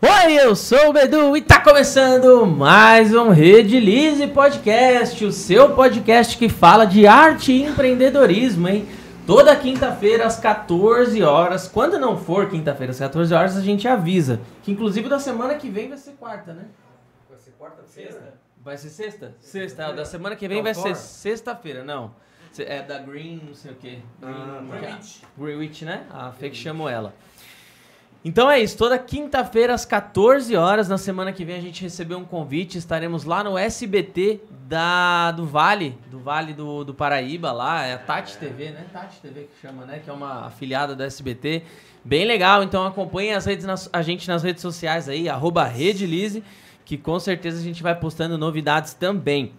Oi, eu sou o Bedu e tá começando mais um Redilize Podcast, o seu podcast que fala de arte e empreendedorismo, hein? Toda quinta-feira às 14 horas, quando não for quinta-feira às 14 horas, a gente avisa. Que inclusive da semana que vem vai ser quarta, né? Vai ser quarta-feira? Vai ser sexta? Sexta, é, da semana que vem vai ser sexta-feira, não. É da Green, não sei o quê. Ah, Green, Greenwich. Greenwich, né? A Fê que chamou ela. Então é isso, toda quinta-feira às 14 horas, na semana que vem a gente recebeu um convite, estaremos lá no SBT da, do Vale, do Vale do, do Paraíba, lá, é a Tati TV, né? Tati TV que chama, né? Que é uma afiliada do SBT. Bem legal, então acompanhem as redes, nas- a gente nas redes sociais aí, arroba que com certeza a gente vai postando novidades também,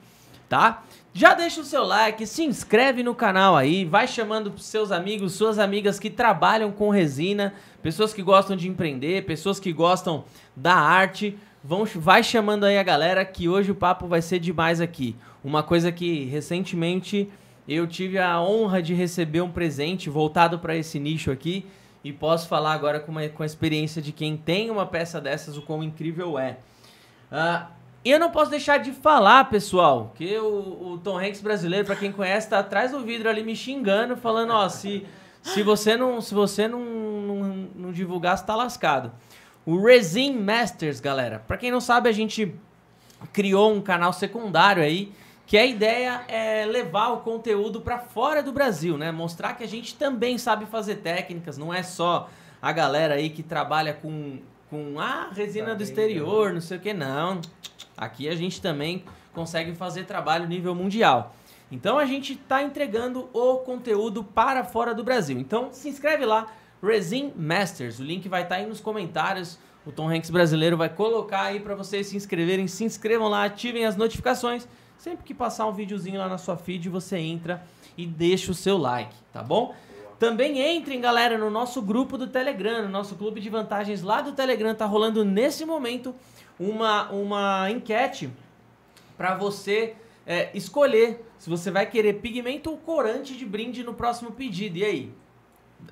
tá? Já deixa o seu like, se inscreve no canal aí, vai chamando seus amigos, suas amigas que trabalham com resina, pessoas que gostam de empreender, pessoas que gostam da arte. Vão, vai chamando aí a galera que hoje o papo vai ser demais aqui. Uma coisa que recentemente eu tive a honra de receber um presente voltado para esse nicho aqui e posso falar agora com, uma, com a experiência de quem tem uma peça dessas, o quão incrível é. Ah, e eu não posso deixar de falar, pessoal, que o, o Tom Hanks brasileiro, pra quem conhece, tá atrás do vidro ali me xingando, falando, ó, se, se você não, se você não, não, não divulgar, você tá lascado. O Resin Masters, galera. Pra quem não sabe, a gente criou um canal secundário aí, que a ideia é levar o conteúdo pra fora do Brasil, né? Mostrar que a gente também sabe fazer técnicas, não é só a galera aí que trabalha com, com ah, resina do exterior, não sei o que, não. Aqui a gente também consegue fazer trabalho nível mundial. Então a gente está entregando o conteúdo para fora do Brasil. Então se inscreve lá, Resin Masters. O link vai estar aí nos comentários. O Tom Hanks brasileiro vai colocar aí para vocês se inscreverem. Se inscrevam lá, ativem as notificações. Sempre que passar um videozinho lá na sua feed, você entra e deixa o seu like, tá bom? Também entrem, galera, no nosso grupo do Telegram, no nosso clube de vantagens lá do Telegram. Tá rolando nesse momento uma, uma enquete para você é, escolher se você vai querer pigmento ou corante de brinde no próximo pedido. E aí?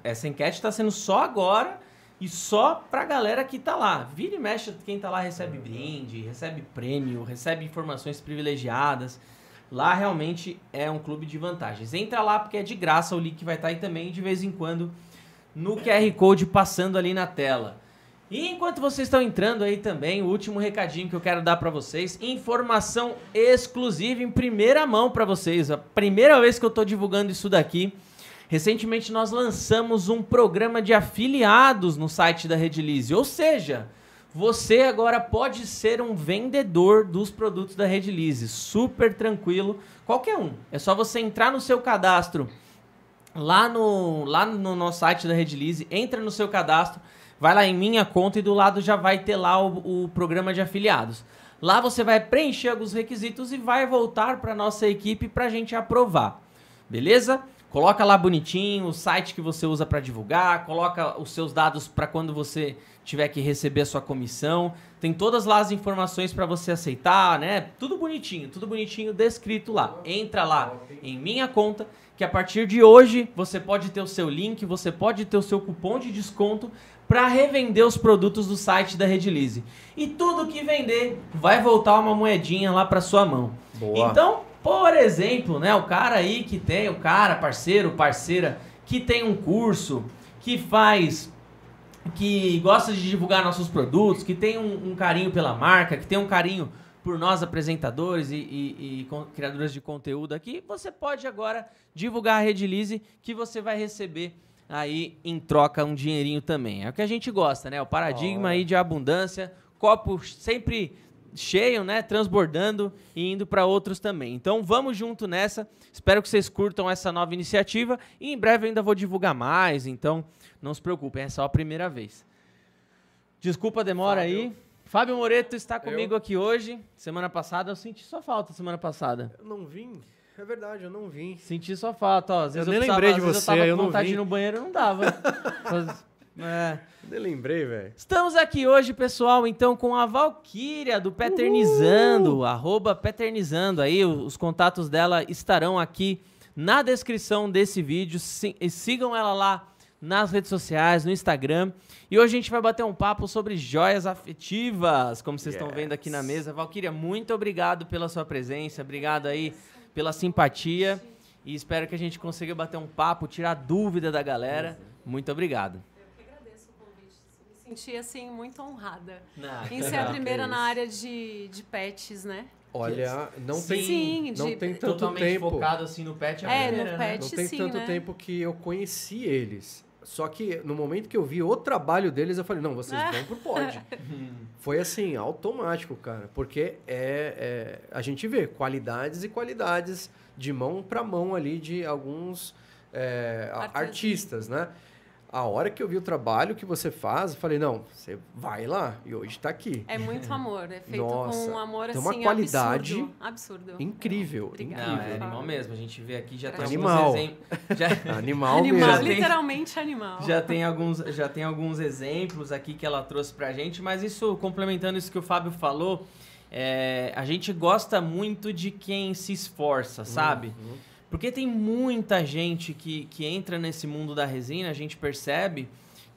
Essa enquete está sendo só agora e só pra galera que tá lá. Vira e mexe, quem tá lá recebe brinde, recebe prêmio, recebe informações privilegiadas. Lá realmente é um clube de vantagens. Entra lá porque é de graça, o link vai estar aí também de vez em quando no QR Code passando ali na tela. E enquanto vocês estão entrando aí também, o último recadinho que eu quero dar pra vocês, informação exclusiva em primeira mão pra vocês. A primeira vez que eu tô divulgando isso daqui. Recentemente nós lançamos um programa de afiliados no site da Redilize, ou seja, você agora pode ser um vendedor dos produtos da Redilize, super tranquilo, qualquer um. É só você entrar no seu cadastro lá no, lá no nosso site da Redilize, entra no seu cadastro, vai lá em minha conta e do lado já vai ter lá o, o programa de afiliados. Lá você vai preencher alguns requisitos e vai voltar para nossa equipe para a gente aprovar. Beleza? Coloca lá bonitinho o site que você usa para divulgar, coloca os seus dados para quando você tiver que receber a sua comissão. Tem todas lá as informações para você aceitar, né? Tudo bonitinho, tudo bonitinho descrito lá. Entra lá em minha conta que a partir de hoje você pode ter o seu link, você pode ter o seu cupom de desconto para revender os produtos do site da Redilize. E tudo que vender vai voltar uma moedinha lá para sua mão. Boa. Então, por exemplo, né, o cara aí que tem, o cara, parceiro, parceira, que tem um curso, que faz, que gosta de divulgar nossos produtos, que tem um, um carinho pela marca, que tem um carinho por nós apresentadores e, e- e criadores de conteúdo aqui, você pode agora divulgar a Redilize que você vai receber aí em troca um dinheirinho também. É o que a gente gosta, né? O paradigma aí de abundância, copo sempre cheio, né, transbordando e indo para outros também. Então vamos junto nessa. Espero que vocês curtam essa nova iniciativa e em breve eu ainda vou divulgar mais, então não se preocupem, é só a primeira vez. Desculpa a demora aí. Fábio Moreto está comigo aqui hoje. Semana passada eu senti sua falta semana passada. Eu não vim? É verdade, eu não vim. Senti sua falta, ó. Às vezes Eu nem precisava- lembrei de você, eu tava eu com não vontade de ir vi. no banheiro, não dava. É. Nem lembrei, velho. Estamos aqui hoje, pessoal, então com a Valkyria do Peternizando, arroba Peternizando. Aí os contatos dela estarão aqui na descrição desse vídeo. Si- e sigam ela lá nas redes sociais, no Instagram. E hoje a gente vai bater um papo sobre joias afetivas, como vocês estão vendo aqui na mesa. Valquíria, muito obrigado pela sua presença, obrigado aí pela simpatia. E espero que a gente consiga bater um papo, tirar dúvida da galera. Muito obrigado. Eu que agradeço o convite. Me senti, assim, muito honrada Não, em ser a primeira na área de, de pets, né? Olha, não Sim, tem, Sim, não de- tem tanto Totalmente tempo. focado assim no pet. a É, primeira, no né? pet. Não tem sim, tanto né? tempo que eu conheci eles. Só que no momento que eu vi o trabalho deles, eu falei, não, vocês vão pro pod. Foi assim, automático, cara. Porque é, é- a gente vê qualidades e qualidades de mão para mão ali de alguns é, artistas, né? A hora que eu vi o trabalho que você faz, eu falei, não, você vai lá. E hoje tá aqui. É muito amor. É feito Nossa, com um amor, assim, uma qualidade absurdo. Absurdo. Incrível, Obrigada. Não, é incrível. animal mesmo. A gente vê aqui, já tem Animal. alguns exemplos. Já, Animal, Animal, mesmo. Já tem- literalmente animal. já, tem alguns, já tem alguns exemplos aqui que ela trouxe pra gente, mas isso, complementando isso que o Fábio falou, é, a gente gosta muito de quem se esforça, sabe? Uhum. Porque tem muita gente que, que entra nesse mundo da resina, a gente percebe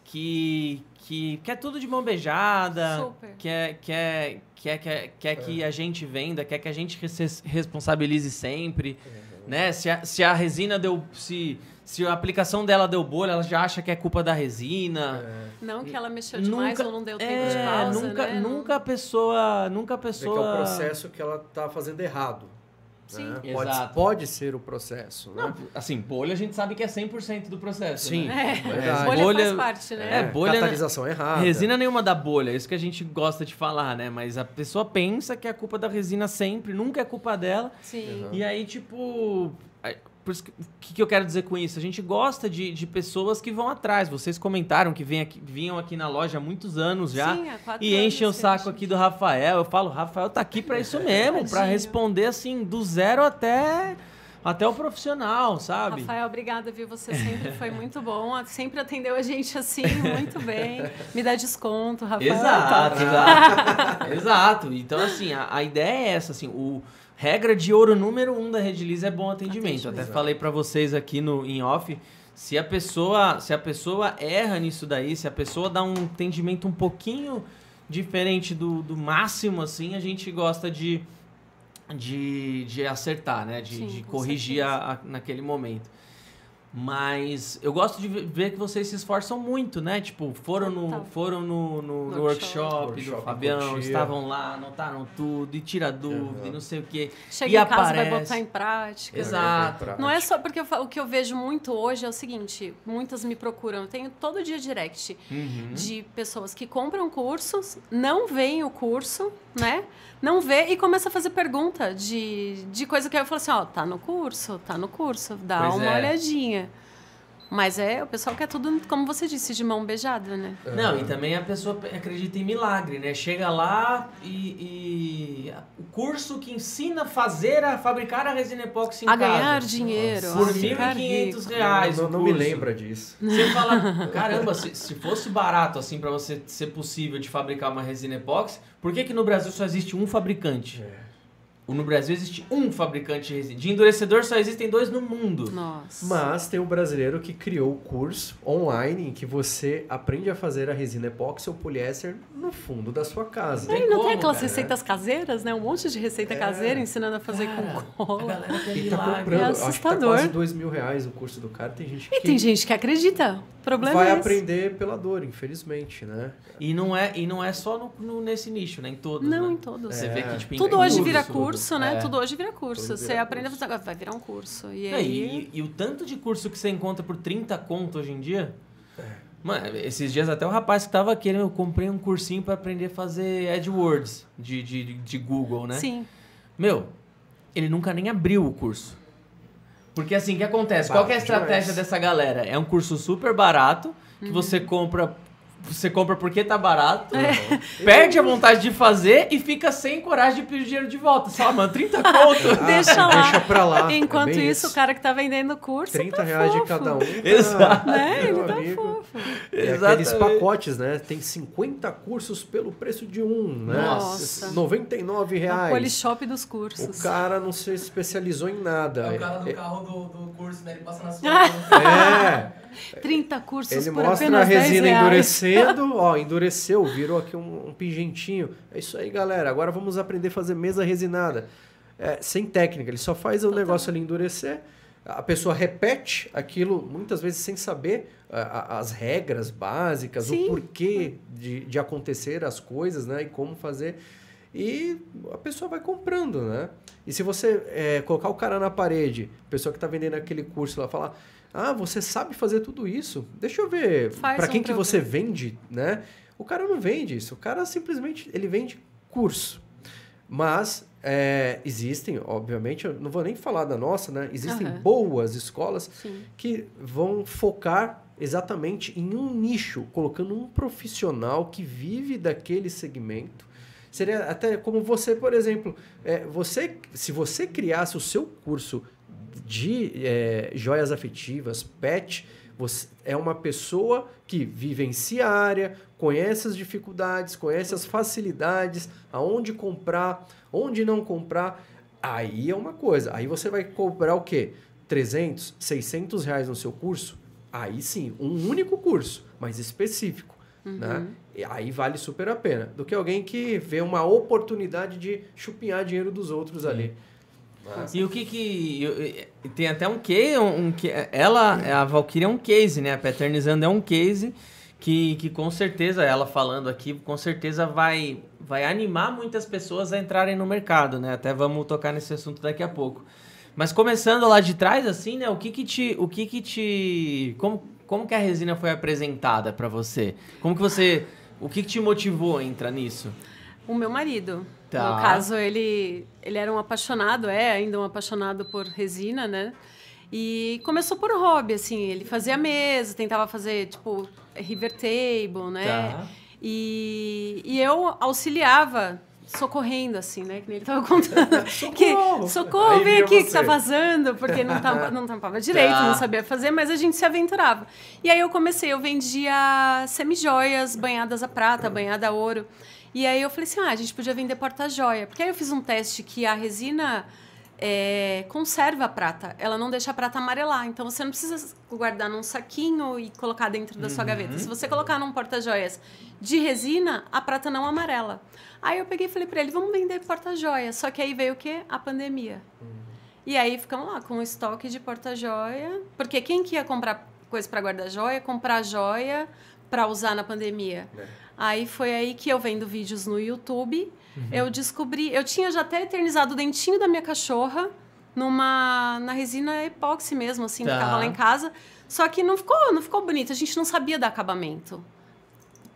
que, que quer tudo de mão beijada, Super. quer, quer, quer, quer, quer que a gente venda, quer que a gente res- responsabilize sempre, né? Se a, se a resina deu... Se, se a aplicação dela deu bolha, ela já acha que é culpa da resina. Não que ela mexeu demais Nunca- ou não deu tempo É, de pausa, nunca, né? Nunca a pessoa... Nunca a Vê que é pessoa... o processo que ela tá fazendo errado. Sim. né? Exato. Pode, pode ser o processo, né? Não, assim, bolha a gente sabe que é 100% do processo, Sim, né? É, verdade. bolha, Bolha- faz parte, né? É, bolha- Catalisação errada. Resina nenhuma da bolha, é isso que a gente gosta de falar, né? Mas a pessoa pensa que é culpa da resina sempre, nunca é culpa dela. Sim. Uhum. E aí, tipo. Por isso que, o que, que eu quero dizer com isso? A gente gosta de, de pessoas que vão atrás. Vocês comentaram que vem aqui- vinham aqui na loja há muitos anos já. Sim, há quatro E enchem o saco aqui do Rafael. Eu falo, Rafael tá aqui pra isso mesmo, Tadinho. responder assim, do zero até, até o profissional, sabe? Rafael, obrigada, viu? Você sempre foi muito bom. Sempre atendeu a gente assim, muito bem. Me dá desconto, Rafael. Exato, exato. exato. Então, assim, a, a ideia é essa, assim, o regra de ouro número um da Redilize é bom atendimento. Atendimento. Até falei pra vocês aqui no em off, se a pessoa, se a pessoa erra nisso daí, se a pessoa dá um atendimento um pouquinho diferente do, do máximo, assim, a gente gosta de de, de acertar, né? De, Sim, de corrigir a, a- naquele momento. Mas eu gosto de ve- ver que vocês se esforçam muito, né? Tipo, foram no, foram no, no, No workshop, workshop. do Fabião, estavam lá, anotaram tudo, e tira dúvida, Uhum. e não sei o quê. Chega E em casa, vai aparece. botar em prática. Exato. Não é só porque eu o que eu vejo muito hoje é o seguinte: muitas me procuram. Eu tenho todo dia direct Uhum. de pessoas que compram cursos, não veem o curso, né? Não vê e começa a fazer pergunta de, de coisa que eu falo assim: ó, tá no curso, tá no curso, dá Pois uma é. olhadinha. Mas é, o pessoal quer tudo, como você disse, de mão beijada, né? Não, e também a pessoa pe- acredita em milagre, né? Chega lá e, e o curso que ensina a fazer, a fabricar a resina epóxi em a casa. ganhar dinheiro, Por a R$ ficar 1.500 rico. reais. não o não me lembra disso. Você fala, caramba, se, se fosse barato assim pra você ser possível de fabricar uma resina epóxi, por que que no Brasil só existe um fabricante? É. No Brasil existe um fabricante de resina. De endurecedor só existem dois no mundo. Nossa. Mas tem um brasileiro que criou o curso online em que você aprende a fazer a resina epóxi ou poliéster no fundo da sua casa. Tem Ei, não como, tem aquelas cara. receitas caseiras, né? Um monte de receita É. caseira ensinando a fazer Cara, com cola. E tá comprando, É acho que tá assustador. quase dois mil reais o curso do cara. Tem gente que E tem gente que acredita. O problema vai é esse. aprender pela dor, infelizmente, né? E não é, e não é só no, no- nesse nicho, né? Em todos, Não, né? em todos. Você É. vê que, tipo, em Tudo hoje vira tudo. Curso, né? É. Tudo hoje vira curso. Tudo Você vira aprende a fazer. Vai virar um curso. E Não, aí. e, e o tanto de curso que você encontra por 30 conto hoje em dia. É. Mano, esses dias até o rapaz que tava querendo, eu comprei um cursinho pra aprender a fazer AdWords de, de, de Google, né? Sim. Meu, ele nunca nem abriu o curso. Porque assim, o que acontece? Qual que é a estratégia demais. dessa galera? É um curso super barato, que Uhum. você compra. Você compra porque tá barato, É. perde a vontade de fazer e fica sem coragem de pedir dinheiro de volta. Sei lá, mano, 30 conto. Deixa lá. Deixa pra lá. Enquanto é bem isso, o cara que tá vendendo o curso. 30 tá reais fofo. de cada um. tá- Exato. Né? Ele tá amigo. fofo. E aqueles Exatamente. pacotes, né? Tem 50 cursos pelo preço de um, né? Nossa. R$ 99 É o reais. polishop dos cursos. O cara não se especializou em nada. É o cara do É- carro do, do curso daí ele passa na sua. É. 30 cursos Ele por mostra a apenas 10 resina endurecendo, ó, endureceu, virou aqui um, um pingentinho. É isso aí, galera. Agora vamos aprender a fazer mesa resinada. É, sem técnica, ele só faz o negócio ali endurecer. A pessoa repete aquilo muitas vezes sem saber a- a- as regras básicas, Sim. o porquê de, de acontecer as coisas, né? E como fazer. E a pessoa vai comprando, né? E se você é, colocar o cara na parede, a pessoa que está vendendo aquele curso lá, falar: Ah, você sabe fazer tudo isso? Deixa eu ver para um quem que você vende, né? O cara não vende isso. O cara simplesmente ele vende curso. Mas é, existem, obviamente, eu não vou nem falar da nossa, né? Existem Aham. boas escolas Sim. que vão focar exatamente em um nicho, colocando um profissional que vive daquele segmento. Seria até como você, por exemplo, é, você, se você criasse o seu curso de é, joias afetivas, pet, você é uma pessoa que vivencia a área, conhece as dificuldades, conhece as facilidades, aonde comprar, onde não comprar. Aí é uma coisa. Aí você vai cobrar o quê? 300, 600 reais no seu curso? Aí sim, um único curso, mas específico. Né? E aí vale super a pena. Do que alguém que vê uma oportunidade de chupinhar dinheiro dos outros ali. Mas- E o que que. Tem até um case. Um, um ela, a Valkyria é um case, né? A Paternizando é um case que, que com certeza, ela falando aqui, com certeza vai, vai animar muitas pessoas a entrarem no mercado, né? Até vamos tocar nesse assunto daqui a pouco. Mas começando lá de trás, assim, né? O que que te. O que que te. Como, como que a resina foi apresentada pra você? Como que você. O que que te motivou a entrar nisso? O meu marido. Tá. No caso, ele, ele era um apaixonado, é ainda um apaixonado por resina, né? E começou por hobby, assim. Ele fazia mesa, tentava fazer, tipo, river table, né? Tá. E, e eu auxiliava, socorrendo, assim, né? Que nem ele tava contando. Socorro! Que, socorro, vem aqui que você. tá vazando, porque não, tampa, não tampava direito, Tá. não sabia fazer, mas a gente se aventurava. E aí eu comecei, eu vendia semijoias, banhadas a prata, banhada a ouro. E aí eu falei assim, ah, a gente podia vender porta-joia. Porque aí eu fiz um teste que a resina é, conserva a prata, ela não deixa a prata amarelar. Então você não precisa guardar num saquinho e colocar dentro da sua gaveta. Se você colocar num porta-joias de resina, a prata não amarela. Aí eu peguei e falei pra ele, vamos vender porta-joia. Só que aí veio o quê? A pandemia. E aí ficamos lá com o estoque de porta-joia. Porque quem que ia comprar coisa para guardar joia, comprar joia para usar na pandemia? É. Aí foi aí que eu vendo vídeos no YouTube, Uhum. eu descobri, eu tinha já até eternizado o dentinho da minha cachorra numa na resina epóxi mesmo, assim, Tá. que tava lá em casa. Só que não ficou, não ficou bonito, a gente não sabia dar acabamento.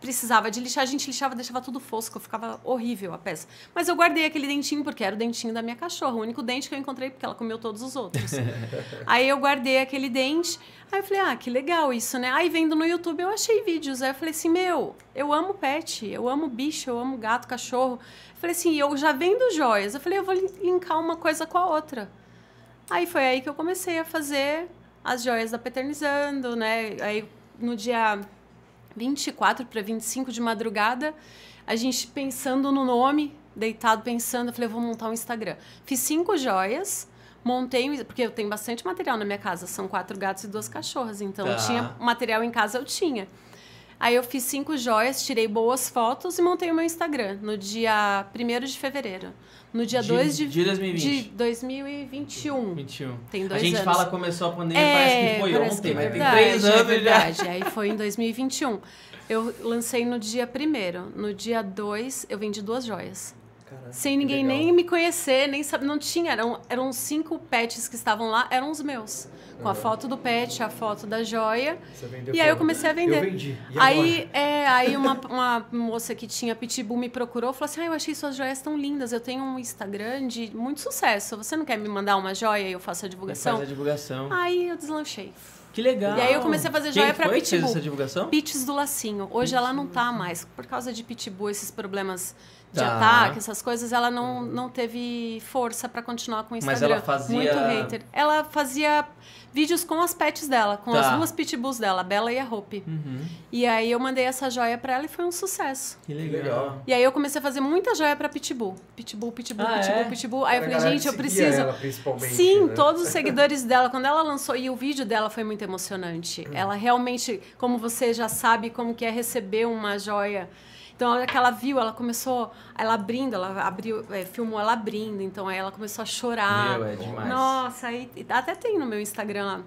Precisava de lixar, a gente lixava, deixava tudo fosco, ficava horrível a peça. Mas eu guardei aquele dentinho porque era o dentinho da minha cachorra, o único dente que eu encontrei porque ela comeu todos os outros. aí eu guardei aquele dente, aí eu falei, ah, que legal isso, né? Aí vendo no YouTube eu achei vídeos, aí eu falei assim, meu, eu amo pet, eu amo bicho, eu amo gato, cachorro. Eu falei assim, eu já vendo joias, eu falei, eu vou lin- linkar uma coisa com a outra. Aí foi aí que eu comecei a fazer as joias da Peternizando, né? Aí no dia 24 para 25 de madrugada, a gente pensando no nome, deitado pensando, eu falei, eu vou montar um Instagram. Fiz cinco joias, montei, porque eu tenho bastante material na minha casa, são quatro gatos e duas cachorras, então Tá. tinha material em casa, eu tinha. Aí eu fiz cinco joias, tirei boas fotos e montei o meu Instagram no dia 1 de fevereiro. No dia De- 2 de, de 2020. de 2021. 21. Tem dois a gente anos. fala começou a pandemia, parece que foi É, parece ontem, que é mas verdade, tem três anos é já. verdade. Aí foi em 2021. Eu lancei no dia primeiro. No dia 2, eu vendi duas joias. Caraca, Sem ninguém nem me conhecer, nem saber. Não tinha. Eram, eram cinco pets que estavam lá, eram os meus. Com a foto do pet, a foto da joia. E aí eu comecei a vender. Eu vendi. Aí, é, aí uma, uma moça que tinha pitbull me procurou falou assim: ah, eu achei suas joias tão lindas. Eu tenho um Instagram de muito sucesso. Você não quer me mandar uma joia e eu faço a divulgação? Faz a divulgação. Aí eu deslanchei. Que legal. E aí eu comecei a fazer joia pra foi que fez Pitbull. essa divulgação? Pits do lacinho. Hoje ela não tá mais. Por causa de pitbull, esses problemas de Tá. ataque, essas coisas, ela não, não teve força pra continuar com o Mas Instagram. ela fazia- Muito hater. Ela fazia vídeos com as pets dela, com Tá. as duas pitbulls dela, a Bella e a Hope. Uhum. E aí eu mandei essa joia pra ela e foi um sucesso. Que legal. E aí eu comecei a fazer muita joia pra pitbull. Pitbull, pitbull, Ah, pitbull, é? pitbull. Aí eu falei, gente, eu preciso. ela, principalmente, Sim, né? todos os seguidores dela, quando ela lançou, e o vídeo dela foi muito emocionante. Ela realmente, como você já sabe, como que é receber uma joia. Então, a hora que ela viu, ela começou, ela abrindo, ela abriu, é, filmou ela abrindo, então aí ela começou a chorar. Meu, é demais. Nossa, aí até tem no meu Instagram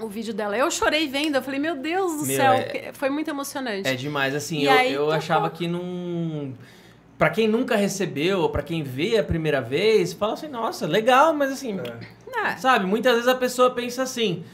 o vídeo dela. Eu chorei vendo, eu falei, meu Deus do Meu, céu, é- foi muito emocionante. É demais, assim, E eu, aí, eu achava que não. Pra quem nunca recebeu, ou pra quem vê a primeira vez, fala assim, nossa, legal, mas assim, É. sabe, muitas vezes a pessoa pensa assim.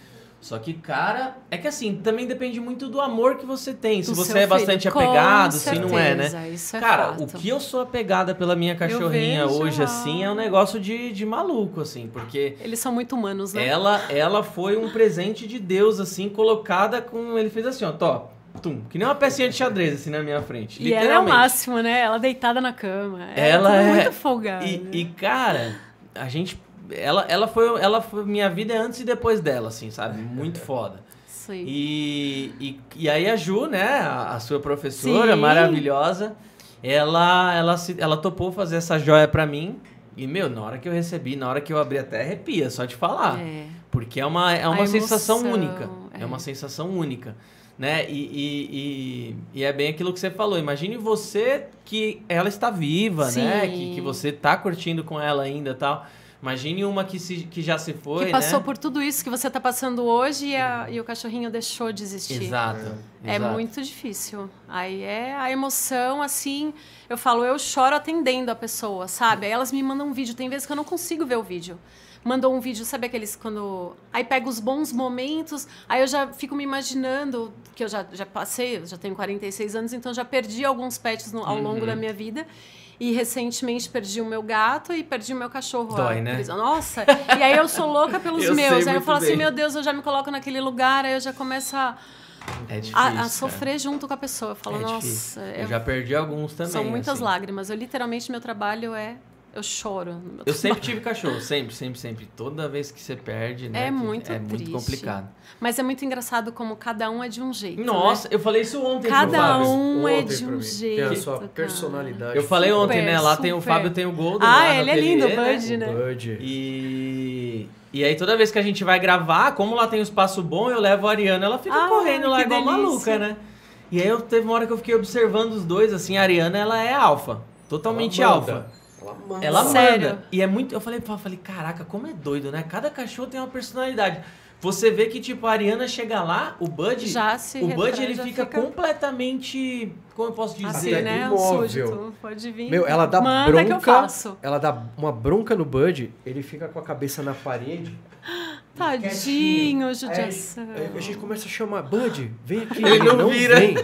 Só que, cara, é que assim, também depende muito do amor que você tem. Se Do você é bastante filho. Com apegado, se não é, né? certeza, Isso é Cara, fato. o que eu sou apegada pela minha cachorrinha hoje, assim, é um negócio de, de maluco, assim, porque Eles são muito humanos, né? ela, ela foi um presente de Deus, assim, colocada com. Ele fez assim, ó, tó, tum, que nem uma pecinha de xadrez, assim, na minha frente. E ela é o máximo, né? Ela deitada na cama. Ela tudo é- muito folgada. E, e, cara, a gente. Ela, ela, foi, ela foi minha vida antes e depois dela, assim, sabe? Muito foda. Sim. E, e, e aí a Ju, né, a, a sua professora Sim. maravilhosa, ela, ela, se, ela topou fazer essa joia pra mim. E, meu, na hora que eu recebi, na hora que eu abri até arrepia, só de falar. É. Porque é uma, é uma A sensação emoção, única. É. é. uma sensação única. Né? E, e, e, e é bem aquilo que você falou. Imagine você que ela está viva, né? Sim. Que, que você tá curtindo com ela ainda e tal. Imagine uma que, se, que já se foi, que passou né? por tudo isso que você tá passando hoje e, a- e o cachorrinho deixou de existir. Exato. É exato. muito difícil. Aí é a emoção, assim. Eu falo, eu choro atendendo a pessoa, sabe? Aí elas me mandam um vídeo. Tem vezes que eu não consigo ver o vídeo. Mandou um vídeo, sabe aqueles quando. Aí pega os bons momentos, aí eu já fico me imaginando, que eu já, já passei, já tenho 46 anos, então já perdi alguns pets no- ao Uhum. longo da minha vida. E recentemente perdi o meu gato e perdi o meu cachorro. Dói, a né? prisão. Nossa! E aí eu sou louca pelos Eu meus. Aí eu falo assim, bem. meu Deus, eu já me coloco naquele lugar, aí eu já começo a É difícil. a, a sofrer junto com a pessoa. Eu falo, É nossa, eu- Eu já perdi alguns também. são muitas assim. lágrimas. Eu literalmente meu trabalho é eu choro. no meu Eu sempre tive cachorro, sempre, sempre, sempre. Toda vez que você perde, né? É muito É muito triste. complicado. Mas é muito engraçado como cada um é de um jeito. Nossa, né? eu falei isso ontem pro Cada Fábio. um é Ontem de um mim. jeito. Tem a sua cara. personalidade. Eu falei ontem, Super, né? Lá tem o super. Fábio, tem o Golden. Ah, ele é lindo, o né? Bud, né? Bud. E, e aí toda vez que a gente vai gravar, como lá tem um espaço bom, eu levo a Ariana, ela fica Ah, correndo lá igual delícia. maluca, né? E aí eu teve uma hora que eu fiquei observando os dois, assim, a Ariana, ela é alfa. Totalmente alfa. Ela manda. Ela Sério? manda. E é muito. Eu falei, eu falei, caraca, como é doido, né? Cada cachorro tem uma personalidade. Você vê que, tipo, a Ariana chega lá, o Bud. Já se o Bud ele fica, fica- completamente. Como eu posso dizer? Assim, Até né? imóvel. Súdito. Pode vir. Meu, ela dá Manda bronca. que eu faço. Ela dá uma bronca no Bud, ele fica com a cabeça na parede. Tadinho. Aí judiação. Aí a gente começa a chamar, Bud, vem aqui. Ele não vira. Vem.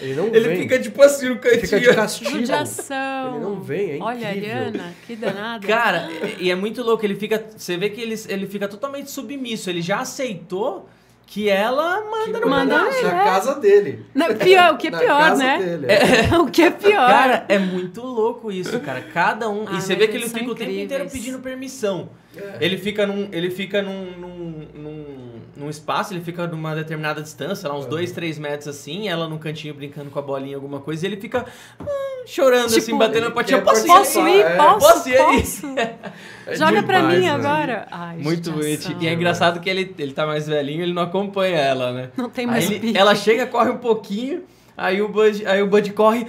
Ele não Ele vem. fica tipo assim no Ele cantinho. fica de castigo. Judiação. Ele não vem, é Olha, incrível. Ariana, que danada. Cara, e e é muito louco, ele fica. Você vê que ele, ele fica totalmente submisso. Ele já aceitou que ela manda no Manda pedaço. na é. casa dele. Não, pior, o que é Na pior, casa né? Dele, é. o que é pior. Cara, é muito louco isso, cara. Cada um. Ah, e você vê que ele fica o tempo inteiro incríveis. pedindo permissão. É. Ele fica num. Ele fica num, num, num, num espaço, ele fica numa determinada distância, lá uns 2, 3 metros assim, ela num cantinho brincando com a bolinha, alguma coisa, e ele fica hum, chorando, assim, Tipo, batendo a ele patinha. quer Posso ir? Posso ir? É. Posso? Posso ir aí? Posso? É Joga pra demais, mim né? agora. Ai, Muito bonitinho. E é engraçado que ele, ele tá mais velhinho, ele não acompanha ela, né? Não tem Aí mais ele- pique. ela chega, corre um pouquinho, aí o Bud, aí o Bud corre,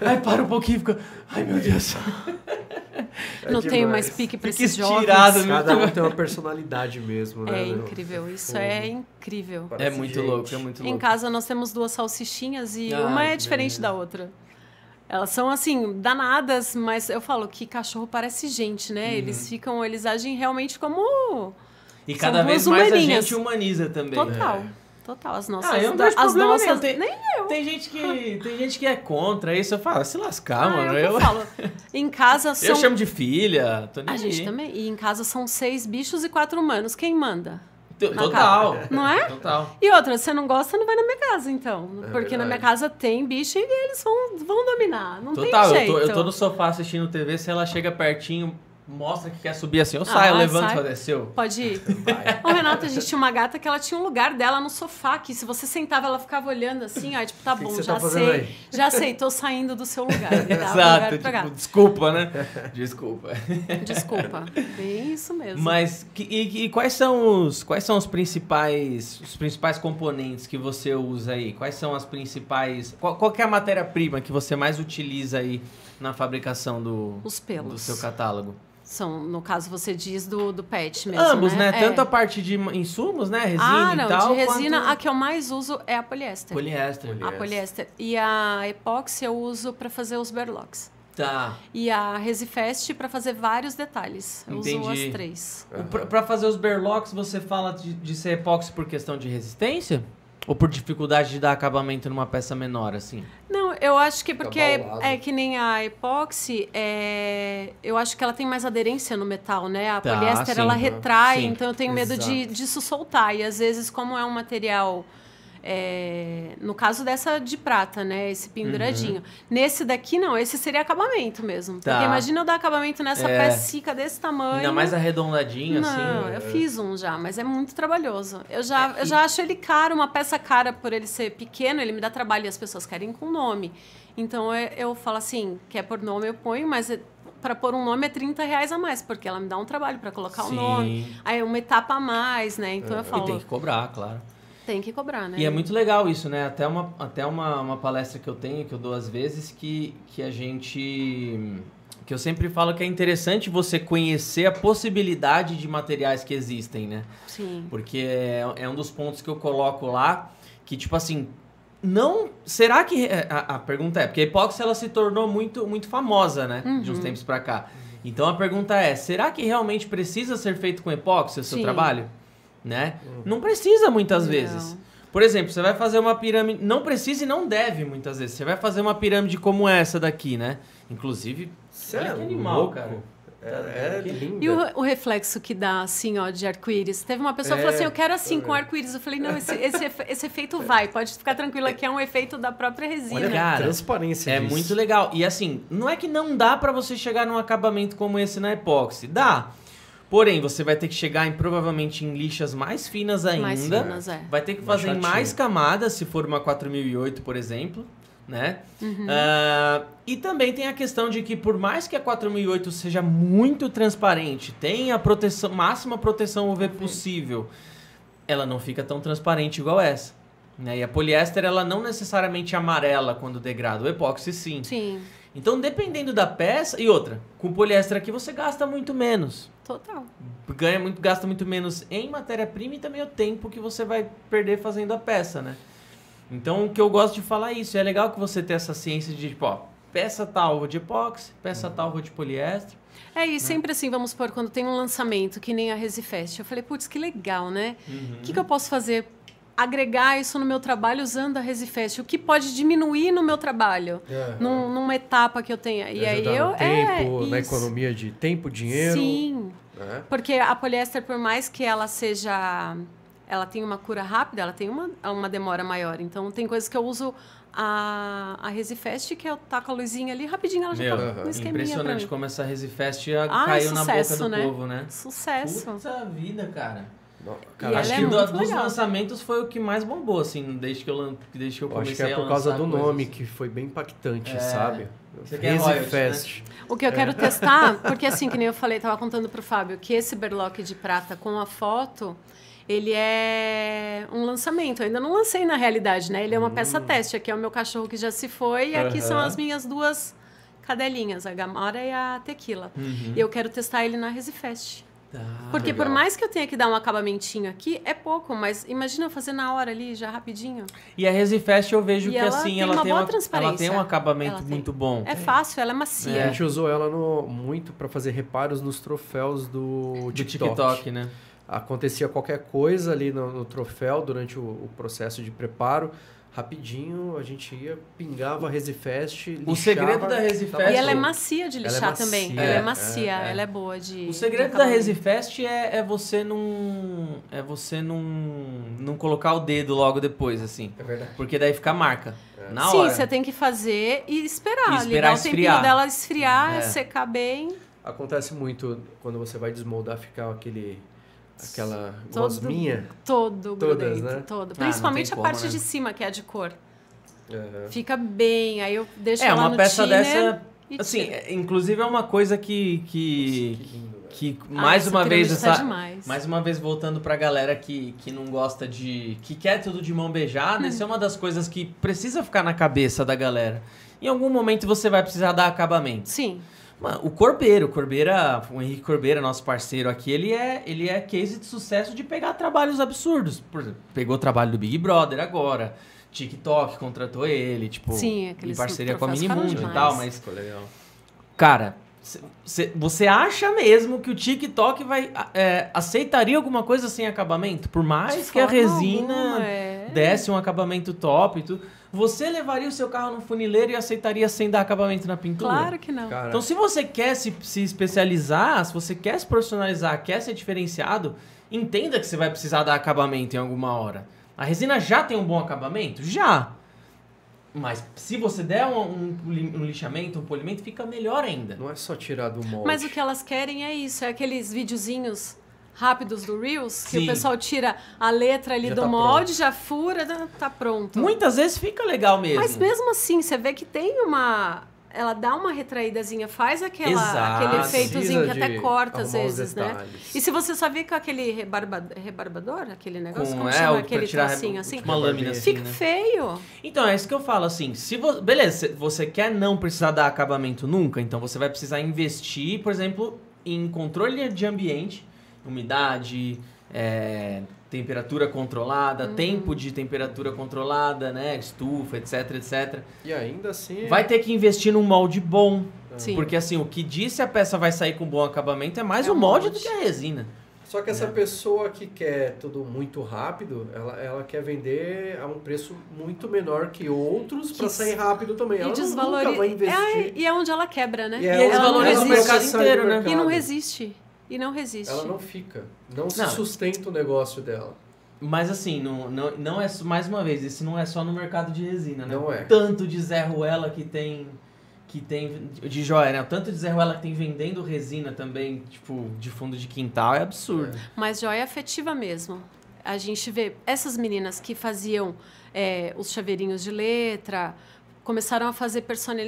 aí para um pouquinho e fica, ai meu Deus. É Não tenho mais pique pra Fica esses jovens. estirado, né? Cada um tem uma personalidade mesmo, né? É incrível, isso Fogo. é incrível. É muito gente. louco, é muito louco. Em casa nós temos duas salsichinhas e Ah, uma é diferente beleza. da outra. Elas são assim, danadas, mas eu falo que cachorro parece gente, né? Uhum. Eles ficam, eles agem realmente como E cada vez mais humaninhas. a gente humaniza também. total. Total, as nossas Ah, eu não vejo as nossas nenhum. Tem, nem tem gente que tem gente que é contra isso. Eu falo, se lascar, Ah, mano. é o que Eu, eu falo. Em casa são eu chamo de filha. Tô nem a gente aí. também. E em casa são seis bichos e quatro humanos. Quem manda? Na Total. casa. Não é? Total. E outra, você não gosta, não vai na minha casa, então. É Porque na verdade. minha casa tem bicho e eles vão, vão dominar. Não Total. tem Eu jeito. tô, eu tô no sofá assistindo TV, se ela chega pertinho, mostra que quer subir assim, eu saio, eu Ah, levanto e sai. falo, é seu. Pode ir. Vai. Ô, Renato, a gente tinha uma gata que ela tinha um lugar dela no sofá, que se você sentava, ela ficava olhando assim, ó, tipo, tá que bom, você já tá sei. aí? Já sei, tô saindo do seu lugar. Exato, lugar tipo, desculpa, né? Desculpa. Desculpa. Bem isso mesmo. Mas que- e, e quais são os quais são os principais os principais componentes que você usa aí? Quais são as principais qual, qual que é a matéria-prima que você mais utiliza aí na fabricação do Os pelos. do seu catálogo? São, no caso, você diz do, do pet mesmo, Ambos, né? É. Tanto a parte de insumos, né, resina ah, não, e tal, de resina, quanto a que eu mais uso é a poliéster. poliéster. Poli- A poliéster. E a epóxi eu uso para fazer os berlocks. Tá. E a Resifest para fazer vários detalhes. Eu uso Entendi. as três. Pra, pra fazer os berlocks, você fala de, de ser epóxi por questão de resistência? Ou por dificuldade de dar acabamento numa peça menor, assim? Não, eu acho que Fica porque é que nem a epóxi, é, eu acho que ela tem mais aderência no metal, né? A Tá, poliéster sim, ela retrai, sim. então eu tenho medo de Exato. disso soltar. E às vezes, como é um material. É, no caso dessa de prata, né? Esse penduradinho. Nesse daqui, não. Esse seria acabamento mesmo. Uhum. Tá. Porque imagina eu dar acabamento nessa É. pecica desse tamanho. Ainda mais arredondadinho, Não, assim. eu fiz um já, mas é muito trabalhoso. Eu já, eu já acho ele caro, uma peça cara por ele ser pequeno, ele me dá trabalho e as pessoas querem com nome. Então eu, eu falo assim, quer por nome eu ponho, mas para pôr um nome é 30 reais a mais, porque ela me dá um trabalho para colocar o Sim. nome. Aí é uma etapa a mais, né? Então eu E falo, tem que cobrar, claro. Tem que cobrar, né? E é muito legal isso, né? Até uma, até uma, uma palestra que eu tenho, que eu dou às vezes, que, que a gente. Que eu sempre falo que é interessante você conhecer a possibilidade de materiais que existem, né? Sim. Porque é, é um dos pontos que eu coloco lá, que tipo assim. Não. Será que. é, A, a pergunta é, porque a epóxi ela se tornou muito, muito famosa, né? De uns Uhum. tempos pra cá. Então a pergunta é: será que realmente precisa ser feito com epóxi o seu Sim. trabalho? Né? Não precisa muitas Não. vezes. Por exemplo, você vai fazer uma pirâmide. Não precisa e não deve muitas vezes. Você vai fazer uma pirâmide como essa daqui, né? Inclusive. É que animal, louco. cara. É, é lindo. E o, o reflexo que dá, assim, ó, de arco-íris? Teve uma pessoa que falou É, assim, eu quero assim, com vendo. arco-íris. Eu falei, não, esse, esse, efe- esse efeito vai, pode ficar tranquila que é um efeito da própria resina. Olha Cara, transparência É disso. muito legal. E assim, não é que não dá pra você chegar num acabamento como esse na epóxi. Dá. Porém, você vai ter que chegar em provavelmente em lixas mais finas ainda. Mais finas, é. Vai ter que Mais fazer chatinho. mais camadas, se for uma 4008, por exemplo, né? Uhum. Ah, e também tem a questão de que por mais que a 4008 seja muito transparente, tenha a proteção, máxima proteção UV possível, ela não fica tão transparente igual essa. Né? E a poliéster, ela não necessariamente amarela quando degrada, o epóxi sim. Sim, Então, dependendo da peça, e outra, com poliéster aqui você gasta muito menos. Total. Ganha muito, gasta muito menos em matéria-prima e também o tempo que você vai perder fazendo a peça, né? Então, o que eu gosto de falar é isso. É legal que você tenha essa ciência de, tipo, ó, peça tal vou de epóxi, peça tal vou de poliéster. É, e sempre assim, vamos supor, quando tem um lançamento, que nem a Resifest, eu falei, putz, que legal, né? O que, que eu posso fazer? Agregar isso no meu trabalho usando a Resifest. O que pode diminuir no meu trabalho? É. Num- numa etapa que eu tenha. E aí eu. no tempo, é, na isso. economia de tempo, dinheiro. Sim. né? Porque a poliéster, por mais que ela seja. Ela tem uma cura rápida, ela tem uma, uma demora maior. Então, tem coisas que eu uso a, a Resifest, que eu taco a luzinha ali, rapidinho ela já Meu, tá um pra impressionante como essa Resifest Ah, caiu na boca sucesso, do né? povo, né? Sucesso. Puta vida, cara. Cara, acho ela que é do- dos legal. lançamentos foi o que mais bombou, assim, desde que eu, desde que eu eu acho comecei que é a por causa do coisas. nome, que foi bem impactante, É. sabe? Você quer royalties, Fest. O que eu quero testar, porque assim, que nem eu falei, tava contando pro Fábio, que esse berlock de prata com a foto, ele é um lançamento. Eu ainda não lancei na realidade, né? Ele é uma peça teste. Aqui é o meu cachorro que já se foi, e aqui são as minhas duas cadelinhas, a Gamora e a Tequila. Uhum. E eu quero testar ele na Resifest. Tá. Porque por legal. mais que eu tenha que dar um acabamentinho aqui, é pouco, mas imagina eu fazer na hora ali, já rapidinho. E a Resifest eu vejo E que ela assim, tem ela, uma tem boa uma, ela tem transparência. um acabamento muito bom. É fácil, ela é A macia. gente usou ela no- muito para fazer reparos nos troféus do Do TikTok. TikTok, né? Acontecia qualquer coisa ali no, no troféu durante o, o processo de preparo. Rapidinho a gente ia, pingava a Resifest, O segredo lixava, da Resifest- E ela é macia de Ela é lixar macia, também. é, ela é é, macia, é. ela é boa de. O de segredo da. Resifest é, é você não. É você não. não colocar o dedo logo depois, assim. É verdade. Porque daí fica a marca. Na Sim, hora. você tem que fazer e esperar. E esperar ligar o tempinho esfriar. dela esfriar, É. secar bem. Acontece muito quando você vai desmoldar, ficar aquele. Aquela Todo- gosminha. Todo Todas, grudento, né? todo. não Principalmente tem a como, parte né? de cima, que é a de cor. Aham. Fica bem, aí eu deixo É, ela uma no peça thinner dessa. Assim, é- inclusive é uma coisa que. que, Que lindo, que Ah, mais essa uma vez tá essa. demais. Mais uma vez voltando pra galera que, que não gosta de. que quer tudo de mão beijada, Hum. isso é uma das coisas que precisa ficar na cabeça da galera. Em algum momento você vai precisar dar acabamento. Sim. Mano, o Corbeiro, o Corbeira, o Henrique Corbeira, nosso parceiro aqui, ele é, ele é case de sucesso de pegar trabalhos absurdos. Por exemplo, pegou o trabalho do Big Brother agora, TikTok contratou ele, tipo, Sim, em parceria com a Minimundo e tal, mas Ficou legal. Cara, cê- cê- você acha mesmo que o TikTok vai é, aceitaria alguma coisa sem acabamento? Por mais De que a resina alguma, é. desse um acabamento top e tudo, você levaria o seu carro no funileiro e aceitaria sem dar acabamento na pintura? Claro que não. Cara, Então, se você quer se, se especializar, se você quer se profissionalizar, quer ser diferenciado, entenda que você vai precisar dar acabamento em alguma hora. A resina já tem um bom acabamento? Já. Mas se você der um, um, um lixamento, um polimento, fica melhor ainda. não é só tirar do molde. Mas o que elas querem é isso, é aqueles videozinhos rápidos do Reels, que Sim. o pessoal tira a letra ali Já do tá molde, já fura, tá- tá pronto. Muitas vezes fica legal mesmo. Mas mesmo assim, você vê que tem uma. Ela dá uma retraídazinha, faz aquela, Exato. aquele efeitozinho que até corta às vezes, né? E se você só vê com aquele rebarba, rebarbador, aquele negócio, Com, como é, chama aquele trocinho assim? uma lâmina assim, Fica né? feio. Então, é isso que eu falo, assim, se você... Beleza, você quer não precisar dar acabamento nunca, então você vai precisar investir, por exemplo, em controle de ambiente, umidade, é, temperatura controlada, Uhum. tempo de temperatura controlada, né, estufa, etc, etc. E ainda assim. Vai ter que investir num molde bom, Sim. porque assim, o que diz se a peça vai sair com bom acabamento é mais É o molde, molde. do que a resina. Só que essa É. pessoa que quer tudo muito rápido, ela, ela quer vender a um preço muito menor que outros para sair rápido também. Ela e não- desvaloriza. nunca vai investir. É, e é onde ela quebra, né? E é E eles ela não valorizam o mercado inteiro, né? E não resiste. E não resiste. Ela não fica. Não se Não. sustenta o negócio dela. Mas assim, não, não, não é mais uma vez, isso não é só no mercado de resina, né? Não é. Tanto de Zé Ruela que tem que tem de joia, né? O tanto de Zé Ruela que tem vendendo resina também, tipo, de fundo de quintal é absurdo. Mas joia afetiva mesmo. A gente vê essas meninas que faziam é, os chaveirinhos de letra, começaram a fazer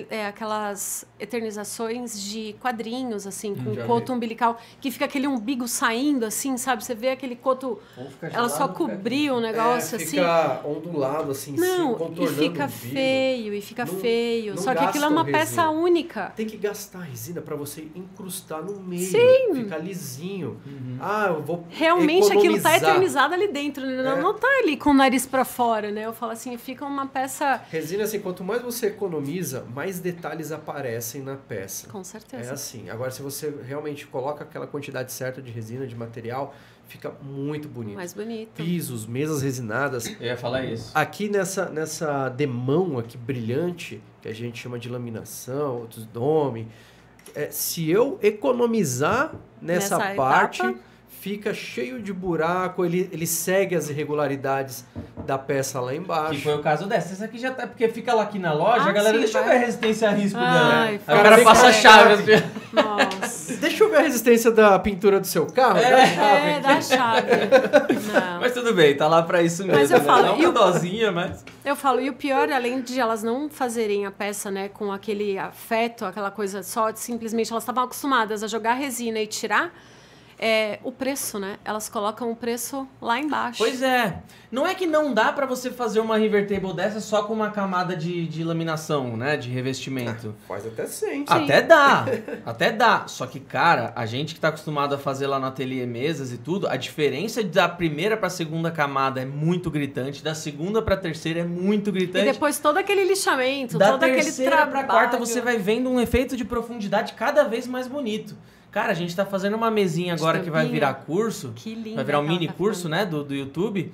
é, aquelas eternizações de quadrinhos, assim, com Hum, já coto vi. umbilical, que fica aquele umbigo saindo, assim, sabe? Você vê aquele coto. Fica Ela só fica- cobria o negócio, é, assim. fica ondulado assim, em cima, Não, e fica feio, e fica Não- feio. não Só que aquilo é uma gastam peça resina. única. Tem que gastar resina para você incrustar no meio, Sim. ficar lisinho. Uhum. Ah, eu vou Realmente aquilo tá economizar. eternizado ali dentro, né? não, É. não tá ali com o nariz pra fora, né? Eu falo assim, fica uma peça. Resina, assim, quanto mais você economiza, mais detalhes aparecem na peça. Com É certeza. assim. Agora, se você realmente coloca aquela quantidade certa de resina, de material, fica muito bonito. Mais bonito. Pisos, mesas resinadas. Eu ia falar isso. Aqui nessa, nessa demão aqui brilhante, que a gente chama de laminação, outros nome, é, se eu economizar nessa, Nessa parte, etapa. Fica cheio de buraco, ele, ele segue as irregularidades da peça lá embaixo. Que foi o caso dessa. Essa aqui já tá. Porque fica lá aqui na loja, Ah, a galera, sim, deixa eu vai. ver a resistência a risco Ai, dela. Aí o cara passa a chave. chave. assim. Nossa. Deixa eu ver a resistência da pintura do seu carro. É. da chave É, da chave. Não. Mas tudo bem, tá lá pra isso mesmo. Mas eu né? falo, Dá uma o- dosinha, mas. Eu falo, e o pior, além de elas não fazerem a peça, né, com aquele afeto, aquela coisa só, de simplesmente elas estavam acostumadas a jogar resina e tirar, é o preço, né? Elas colocam o preço lá embaixo. Pois é. Não é que não dá pra você fazer uma river table dessa só com uma camada de, de laminação, né? De revestimento. Faz até sente. Até dá, até dá. Só que, cara, a gente que tá acostumado a fazer lá no ateliê mesas e tudo, a diferença da primeira pra segunda camada é muito gritante, da segunda pra terceira é muito E gritante. depois todo aquele lixamento, da todo aquele terceira trabalho. pra quarta você vai vendo um efeito de profundidade cada vez mais bonito. Cara, a gente tá fazendo uma mesinha agora que vai virar curso, Que lindo. vai virar um ela mini tá curso, né, do, do YouTube,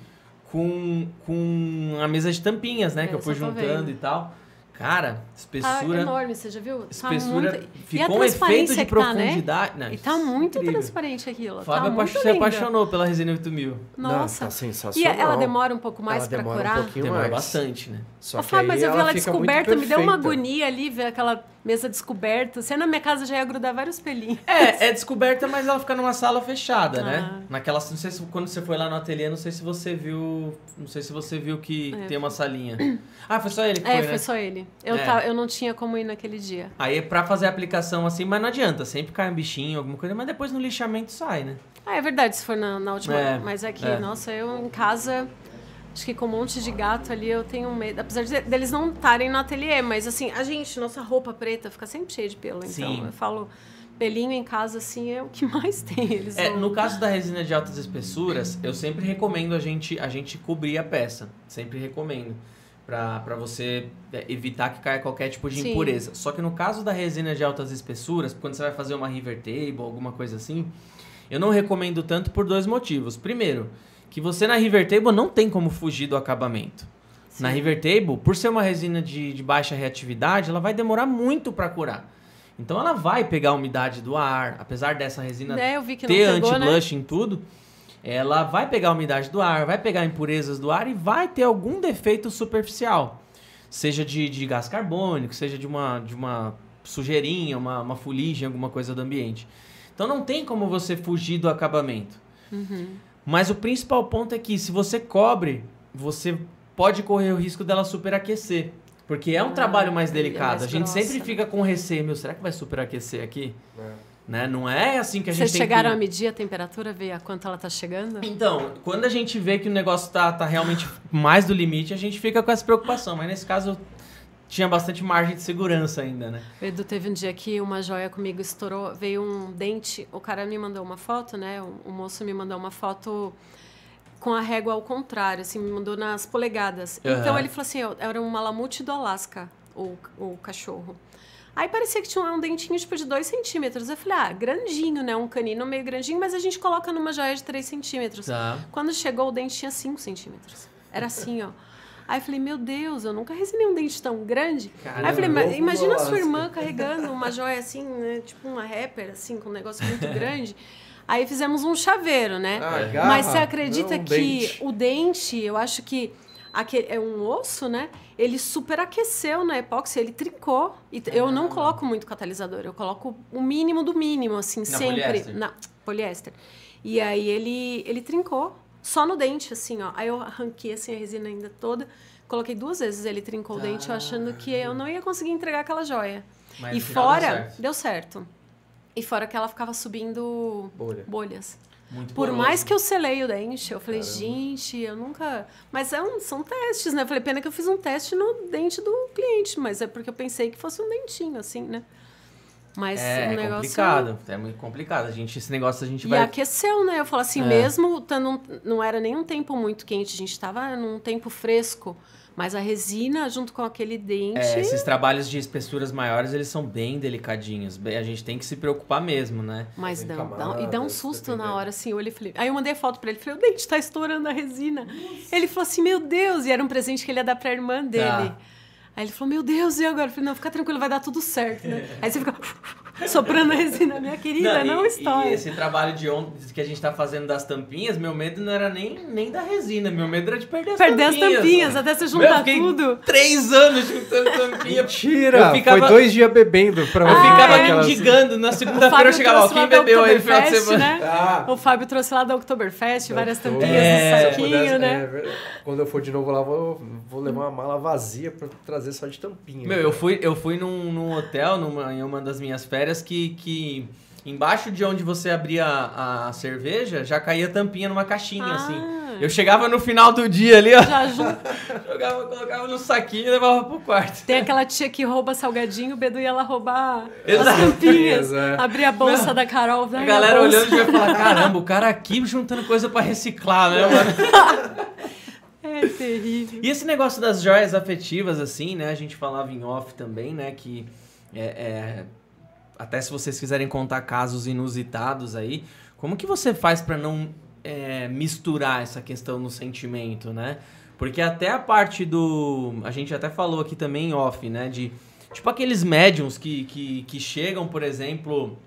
com, com a mesa de tampinhas, né, que eu É, fui juntando vendo. e tal. Cara, Tá espessura... enorme, você já viu? Tá espessura muito... e a ficou um efeito de que tá, né? profundidade. Não, E tá muito incrível. transparente aquilo. Fábio tá se apaixonou pela resina 8000. Nossa. Não, tá e sensacional. ela demora um pouco mais Ela um curar? pouquinho Demora mais. bastante, né? Só que Fábio, aí mas eu vi ela muito descoberta, me deu uma agonia ali, ver aquela mesa descoberta. Você na minha casa já ia grudar vários pelinhos. É, é descoberta, mas ela fica numa sala fechada, Ah. né? Naquela, não sei se quando você foi lá no ateliê, não sei se você viu, não sei se você viu que É. tem uma salinha. Ah, foi só ele que É, foi, foi né? só ele. Eu, É. ta- eu não tinha como ir naquele dia. Aí é pra fazer a aplicação assim, mas não adianta, sempre cai um bichinho, alguma coisa, mas depois no lixamento sai, né? Ah, é verdade, se for na, na última. É, Mas é que, é. nossa, eu em casa, acho que com um monte de gato ali, eu tenho medo. Apesar de, deles não estarem no ateliê, mas assim, a gente, nossa roupa preta fica sempre cheia de pelo. Então, Sim. eu falo, pelinho em casa, assim, é o que mais tem. Eles É, vão- no caso da resina de altas espessuras, eu sempre recomendo a gente, a gente cobrir a peça. Sempre recomendo. Pra, pra você é, evitar que caia qualquer tipo de Sim. impureza. Só que no caso da resina de altas espessuras, quando você vai fazer uma river table, alguma coisa assim, eu não recomendo tanto por dois motivos. Primeiro, que você na river table não tem como fugir do acabamento. Na river table, por ser uma resina de, de baixa reatividade, ela vai demorar muito para curar. Então ela vai pegar a umidade do ar, apesar dessa resina É, não ter né? anti-blush em tudo, ela vai pegar a umidade do ar, vai pegar impurezas do ar e vai ter algum defeito superficial. Seja de, de gás carbônico, seja de uma, de uma sujeirinha, uma, uma fuligem, alguma coisa do ambiente. Então não tem como você fugir do acabamento. Uhum. Mas o principal ponto é que se você cobre, você pode correr o risco dela superaquecer. Porque é um Ah, trabalho mais é delicado. mais a gente grossa, sempre fica com receio, meu, será que vai superaquecer aqui? É. Né? Não é assim que a Vocês gente tem chegaram que... a medir a temperatura, ver a quanto ela tá chegando? Então, quando a gente vê que o negócio tá, tá realmente mais do limite, a gente fica com essa preocupação. Mas nesse caso, tinha bastante margem de segurança ainda, né? O Edu teve um dia que uma joia comigo estourou, veio um dente, o cara me mandou uma foto, né? O, o moço me mandou uma foto com a régua ao contrário, assim, me mandou nas polegadas. Então Aham. ele falou assim, era um malamute do Alasca, o, o cachorro. Aí parecia que tinha um dentinho tipo de 2 centímetros. Eu falei, ah, grandinho, né? Um canino meio grandinho, mas a gente coloca numa joia de 3 centímetros. Tá. Quando chegou, o dente tinha 5 centímetros. Era assim, ó. Aí eu falei, meu Deus, eu nunca resinei um dente tão grande. Aí eu falei, mas imagina a sua irmã carregando uma joia assim, né? Tipo uma rapper, assim, com um negócio muito grande. Aí fizemos um chaveiro, né? Ah, garra, Mas você acredita não que dente. o dente, eu acho que aquele, é um osso, né? Ele superaqueceu na epóxi, ele trincou. E t- eu não coloco muito catalisador, eu coloco o mínimo do mínimo, assim, sempre. poliéster? Na poliéster. E aí ele, ele trincou, só no dente, assim, ó. Aí eu arranquei assim, a resina ainda toda. Coloquei duas vezes, ele trincou o dente, eu achando que eu não ia conseguir entregar aquela joia. Mas e fora, deu certo. deu certo. E fora que ela ficava subindo Bolha. bolhas. Muito Por mais que eu selei o dente, eu falei, gente, eu nunca. Mas é um- são testes, né? Eu falei, pena que eu fiz um teste no dente do cliente, mas é porque eu pensei que fosse um dentinho, assim, né? Mas É, o é negócio. complicado, é muito complicado. A gente, esse negócio a gente E vai... aqueceu, né? Eu falo assim, É. mesmo tando, um- não era nem um tempo muito quente, a gente estava num tempo fresco, mas a resina junto com aquele dente. É, esses trabalhos de espessuras maiores, eles são bem delicadinhos. A gente tem que se preocupar mesmo, né? Mas dá, dá- e dá um susto na hora, assim, eu olhei e falei. Aí eu mandei foto pra ele, falei, o dente tá estourando a resina. Ele falou assim, meu Deus, e era um presente que ele ia dar pra irmã dele. Tá. Aí ele falou, meu Deus, e agora? Eu falei, não, fica tranquilo, vai dar tudo certo, né? Aí você fica soprando resina, minha querida, não, e, estoura. E esse trabalho de on... que a gente tá fazendo das tampinhas, meu medo não era nem, nem da resina, meu medo era de perder as Perder as tampinhas. tampinhas, até você juntar tudo. três anos juntando tampinha. Mentira! Eu ficava- Foi dois dias bebendo pra Eu eu ficava aquelas- mendigando. Na segunda-feira eu chegava, ó, quem bebeu aí no final de semana? né? Ah, O Fábio trouxe lá da Oktoberfest, várias tampinhas É, no saquinho, pudesse- né? é quando eu for de novo lá, vou, vou levar uma mala vazia pra trazer só de tampinha. Meu, eu fui, eu fui num, num hotel, numa, em uma das minhas férias, que, que embaixo de onde você abria a, a cerveja, já caía tampinha numa caixinha, Ah. assim. Eu chegava no final do dia ali, ó, Já junto. jogava, colocava no saquinho e levava pro quarto. Tem aquela tia que rouba salgadinho, o Bedu ia lá roubar Exato. as tampinhas. É. Abrir a bolsa da Carol. A "Ai, galera bolsa." olhando devia falar, caramba, o cara aqui juntando coisa pra reciclar, né, mano? É terrível. E esse negócio das joias afetivas, assim, né? A gente falava em off também, né? Que é, é, até se vocês quiserem contar casos inusitados aí, como que você faz pra não é, misturar essa questão no sentimento, né? Porque até a parte do. A gente até falou aqui também em off, né? De. Tipo aqueles médiums que, que, que chegam, por exemplo,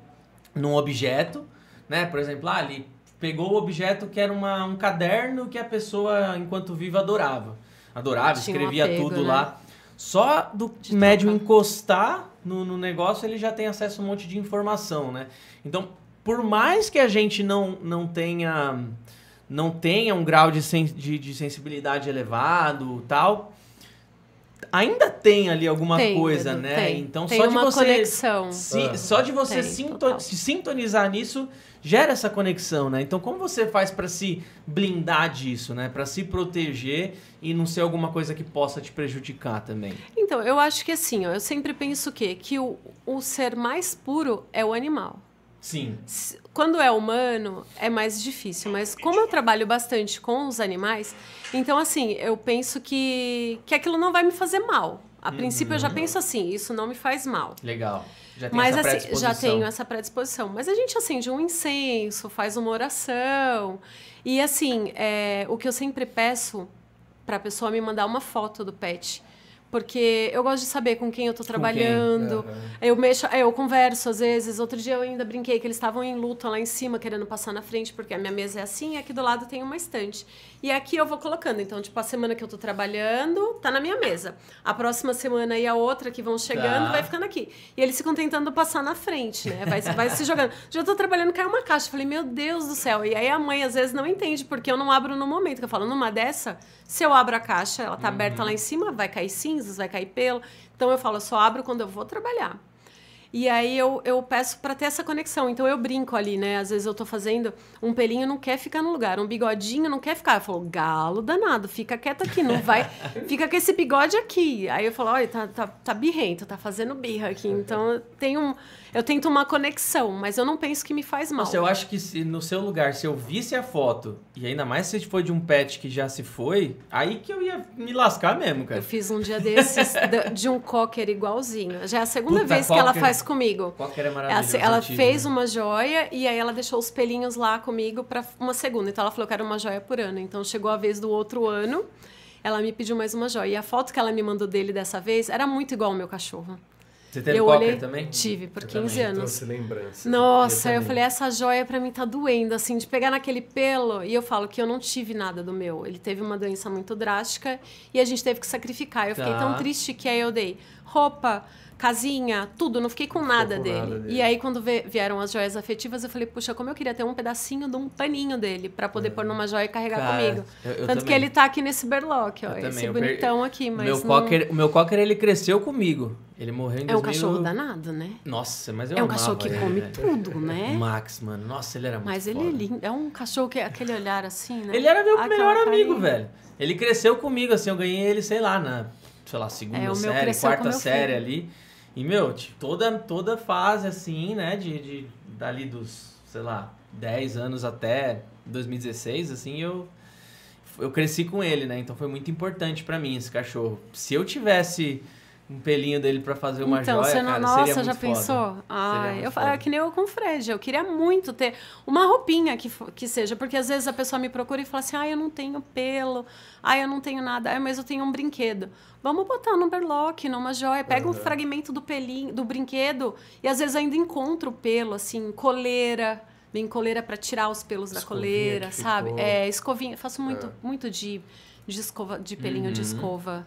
num objeto, né? Por exemplo, ah, ele pegou o objeto que era uma, um caderno que a pessoa, enquanto viva, adorava. Adorava, Tinha um escrevia apego, tudo né? lá. Só do De médium trocar. encostar, no, no negócio, ele já tem acesso a um monte de informação, né? Então, por mais que a gente não, não tenha não tenha um grau de, sen de, de sensibilidade elevado tal, ainda tem ali alguma Tem, coisa, né? tem. Então Tem só de você conexão. se- Ah. só de você Tem, sinto- total. se sintonizar nisso gera essa conexão, né? Então como você faz pra se blindar disso, né? Pra se proteger e não ser alguma coisa que possa te prejudicar também. Então, eu acho que assim, ó, eu sempre penso o quê? Que o, o ser mais puro é o animal. Sim. Quando é humano, é mais difícil. Mas como eu trabalho bastante com os animais, então, assim, eu penso que, que aquilo não vai me fazer mal. A princípio, eu já penso assim, isso não me faz mal. Legal. Já tem Mas essa assim, já tenho essa predisposição. Mas a gente acende um incenso, faz uma oração. E assim, é, o que eu sempre peço para a pessoa me mandar uma foto do pet. Porque eu gosto de saber com quem eu tô trabalhando. Aham. Eu mexo, é, eu converso às vezes. Outro dia eu ainda brinquei que eles estavam em luta lá em cima, querendo passar na frente, porque a minha mesa é assim, e aqui do lado tem uma estante. E aqui eu vou colocando. Então, tipo, a semana que eu tô trabalhando, tá na minha mesa. A próxima semana e a outra que vão chegando, Tá. vai ficando aqui. E eles ficam tentando passar na frente, né? Vai, vai se jogando. Já tô trabalhando, caiu uma caixa. Falei, meu Deus do céu. E aí a mãe às vezes não entende, porque eu não abro no momento. Que eu falo, numa dessa, se eu abro a caixa, ela tá aberta lá em cima, vai cair cinzas, vai cair pelo. Então eu falo, eu só abro quando eu vou trabalhar. E aí eu, eu peço para ter essa conexão. Então eu brinco ali, né? Às vezes eu tô fazendo, um pelinho não quer ficar no lugar, um bigodinho não quer ficar. Eu falo, galo danado, fica quieto aqui, não vai. fica com esse bigode aqui. Aí eu falo, olha, tá, tá, tá birrento, tá fazendo birra aqui. Então eu tenho um. Eu tento uma conexão, mas eu não penso que me faz mal. Nossa, eu acho que se no seu lugar, se eu visse a foto, e ainda mais se for de um pet que já se foi, aí que eu ia me lascar mesmo, cara. Eu fiz um dia desses de um cocker igualzinho. Já é a segunda Puta, vez que ela cocker. faz comigo. Qualquer é Ela, maravilhoso. ela tive, fez né? uma joia e aí ela deixou os pelinhos lá comigo para uma segunda. Então ela falou que era uma joia por ano. Então chegou a vez do outro ano, ela me pediu mais uma joia. E a foto que ela me mandou dele dessa vez era muito igual ao meu cachorro. Você teve eu olhei, também? tive por Eu 15 também, anos. Trouxe lembrança. Nossa, eu, também. falei, essa joia pra mim tá doendo, assim, de pegar naquele pelo. E eu falo que eu não tive nada do meu. Ele teve uma doença muito drástica e a gente teve que sacrificar. Eu fiquei Tá. tão triste que aí eu dei roupa, casinha, tudo, não fiquei com nada, com dele. nada dele. E aí, quando vieram as joias afetivas, eu falei, puxa, como eu queria ter um pedacinho de um paninho dele pra poder pôr numa joia e carregar Cara, comigo. eu- eu Tanto que também. ele tá aqui nesse berlock, ó. Eu esse também, eu per- bonitão aqui, mas. meu, não- cocker, o meu cocker, ele cresceu comigo. Ele morreu em É um 2000 cachorro danado, né? Nossa, mas eu É um cachorro que ele, come velho. tudo, né? Max, mano. Nossa, ele era muito Mas ele foda. é lindo. É um cachorro que aquele olhar assim, né? Ele era meu Aquela melhor amigo, carinha. velho. Ele cresceu comigo, assim, eu ganhei ele, sei lá, na, sei lá, segunda É, série, quarta série ali. E, meu, tipo, toda, toda fase, assim, né, de, de dali dos, sei lá, 10 anos até 2016, assim, eu, eu cresci com ele, né? Então foi muito importante pra mim esse cachorro. Se eu tivesse um pelinho dele pra fazer uma então, joia, você não, cara, nossa, seria já pensou? Ai, muito eu, foda. é que nem eu com o Fred. Eu queria muito ter uma roupinha que, que seja, porque às vezes a pessoa me procura e fala assim: ah, eu não tenho pelo, ah, eu não tenho nada, ah, mas eu tenho um brinquedo. Vamos botar no berlock, numa joia. Pega um fragmento do pelinho, do brinquedo e às vezes ainda encontra o pelo, assim, coleira. Vem coleira para tirar os pelos da Escovinha coleira, que sabe? ficou. É, escovinha. Faço muito, É. muito de, de escova, de pelinho Uhum. de escova.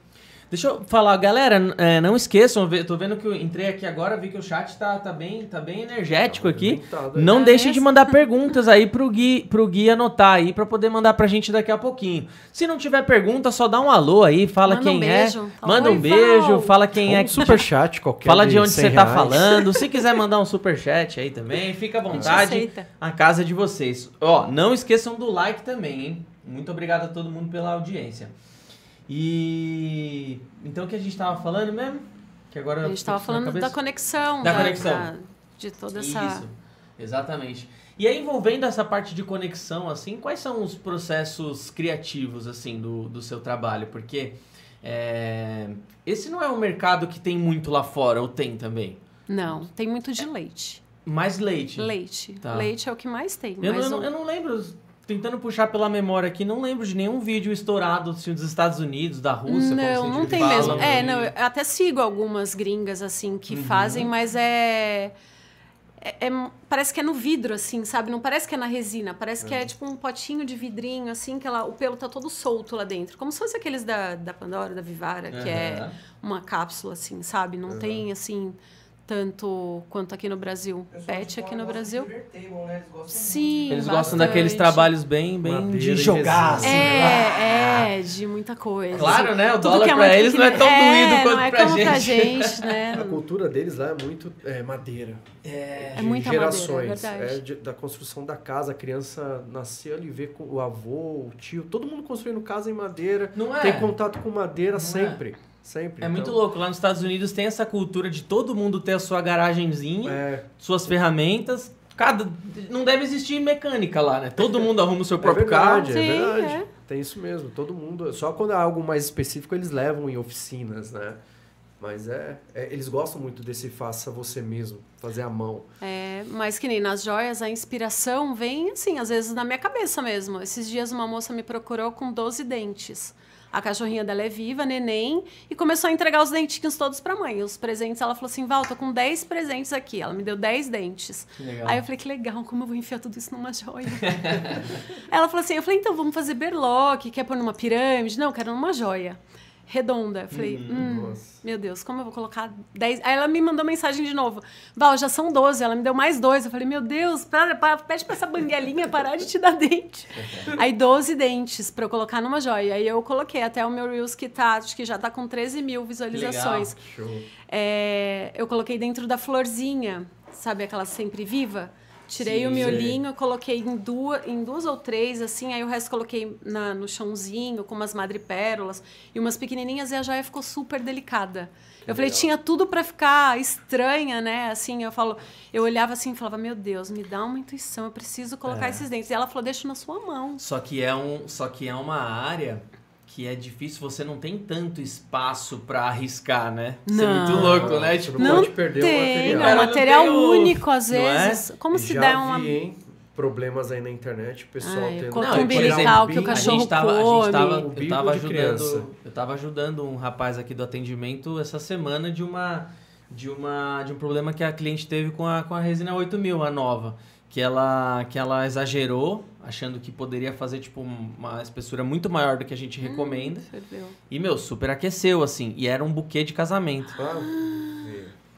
Deixa eu falar, galera, é, não esqueçam, eu tô vendo que eu entrei aqui agora, vi que o chat tá, tá, bem, tá bem energético aqui. Movimentado aí. Não Tá deixem de mesmo? mandar perguntas aí pro Gui, pro Gui anotar aí pra poder mandar pra gente daqui a pouquinho. Se não tiver pergunta, só dá um alô aí, fala Manda um quem é. beijo. Fala, Manda um "Oi, beijo, Val." fala quem é. Um superchat qualquer Fala de onde 100 você tá reais. falando. Se quiser mandar um superchat aí também, fica à A vontade. aceita. A casa de vocês. Ó, não esqueçam do like também, hein? Muito obrigado a todo mundo pela audiência. E então o que a gente tava falando mesmo? Que agora A gente estava falando da conexão. Da conexão. de toda essa... Isso, exatamente. E aí, envolvendo essa parte de conexão, assim, quais são os processos criativos, assim, do, do seu trabalho? Porque é, esse não é um mercado que tem muito lá fora, ou tem também? Não, tem muito de leite. Mais leite. Leite. Tá. Leite é o que mais tem. Eu, não, o- eu não lembro, tentando puxar pela memória aqui, não lembro de nenhum vídeo estourado assim, dos Estados Unidos, da Rússia, não, não tem mesmo. É, e- não, eu até sigo algumas gringas assim que Uhum. fazem, mas é, é- é- parece que é no vidro assim, sabe? Não parece que é na resina, parece que é tipo um potinho de vidrinho assim que ela, o pelo tá todo solto lá dentro, como se fosse aqueles da, da Pandora, da Vivara, que é uma cápsula assim, sabe? Não tem assim tanto quanto aqui no Brasil. Pet aqui no Brasil. né? Eles gostam Sim, Eles gostam daqueles bastante. trabalhos bem, bem Madeira de e jogar, assim. É, é, de muita coisa. Claro, né? O Tudo dólar é pra eles não é tão pequenininho. doído É, quanto não é pra como pra gente. gente, né? A cultura deles lá é muito é, madeira. É. É de muita madeira, é gerações. verdade. de- da construção da casa. A criança nasceu ali, vê com o avô, o tio, todo mundo construindo casa em madeira. Não é? Tem contato com madeira Não é? Sempre. É muito Então, louco. Lá nos Estados Unidos tem essa cultura de todo mundo ter a sua garagenzinha, É, suas ferramentas. Cada... Não deve existir mecânica lá, né? Todo mundo arruma o seu é próprio verdade, carro. é Sim, verdade. é. Tem isso mesmo, todo mundo. Só quando é algo mais específico eles levam em oficinas, né? Mas é, é- eles gostam muito desse faça você mesmo, fazer à mão. É, mas que nem nas joias, a inspiração vem, assim, às vezes na minha cabeça mesmo. Esses dias uma moça me procurou com 12 dentes. A cachorrinha dela é viva, neném, e começou a entregar os dentinhos todos pra mãe. Os presentes, ela falou assim, Val, tô com 10 presentes aqui. Ela me deu 10 dentes. Aí eu falei, que legal, como eu vou enfiar tudo isso numa joia? ela falou assim, eu falei, então vamos fazer berloque, quer pôr numa pirâmide? Não, eu quero numa joia. Redonda. Eu falei, hum, Nossa. meu Deus, como eu vou colocar 10? Aí ela me mandou mensagem de novo. Val, já são 12. Ela me deu mais dois. Eu falei, meu Deus, para, para, pede pra essa banguelinha parar de te dar dente. Aí 12 dentes pra eu colocar numa joia. Aí eu coloquei até o meu Reels que tá, acho que já tá com 13 mil visualizações. Show. É, eu coloquei dentro da florzinha, sabe aquela sempre viva? Tirei Sim, o sei. miolinho, coloquei em duas, em duas ou três, assim, aí o resto coloquei na, no chãozinho, com umas madrepérolas e umas pequenininhas, e a joia ficou super delicada. eu falei, legal. tinha tudo para ficar estranha, né? Assim, eu falo, eu olhava assim e falava, meu Deus, me dá uma intuição, eu preciso colocar É. esses dentes. E ela falou, deixa na sua mão. Só que é um, só que é uma área que é difícil, você não tem tanto espaço pra arriscar, né? Isso é Não. muito louco, né? Tipo, não Não pode perder o tem, material. é um Cara, não material tem o- único, às não é? vezes. Como se Já der uma. vi, hein? Problemas aí na internet, o pessoal Ai, tendo Não, por umbilical exemplo, que o a cachorro gente tava, a gente come. tava, eu tava ajudando, criança. eu tava ajudando um rapaz aqui do atendimento essa semana de uma de uma de um problema que a cliente teve com a com a resina 8000, a nova, que ela que ela exagerou, achando que poderia fazer tipo uma espessura muito maior do que a gente Hum. recomenda. Ferveu. E meu, super aqueceu assim, e era um buquê de casamento. Ah,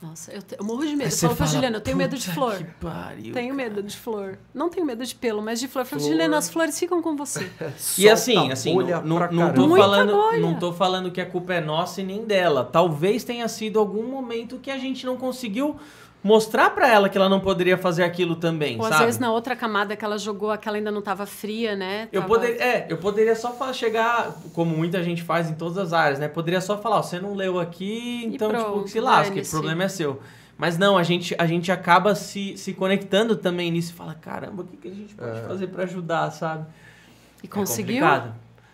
Nossa, eu, te- eu morro de medo. Eu você falo fala, Juliana, eu tenho medo de "Puta flor. que pariu, Tenho cara." medo de flor. Não tenho medo de pelo, mas de flor. Eu falo, Flor. Juliana, as flores ficam com você. E assim, assim, não, não, não tô falando, bolha. não tô falando que a culpa é nossa e nem dela. Talvez tenha sido algum momento que a gente não conseguiu mostrar pra ela que ela não poderia fazer aquilo também, Ou às sabe? vezes na outra camada que ela jogou, aquela ainda não tava fria, né? Eu Tava- poderia, é, eu poderia só chegar, como muita gente faz em todas as áreas, né? Poderia só falar, ó, você não leu aqui, então, tipo, pronto, se lasque, o problema é seu. Mas não, a gente, a gente acaba se, se conectando também nisso e fala, caramba, o que, que a gente pode É. fazer pra ajudar, sabe? E É conseguiu? complicado.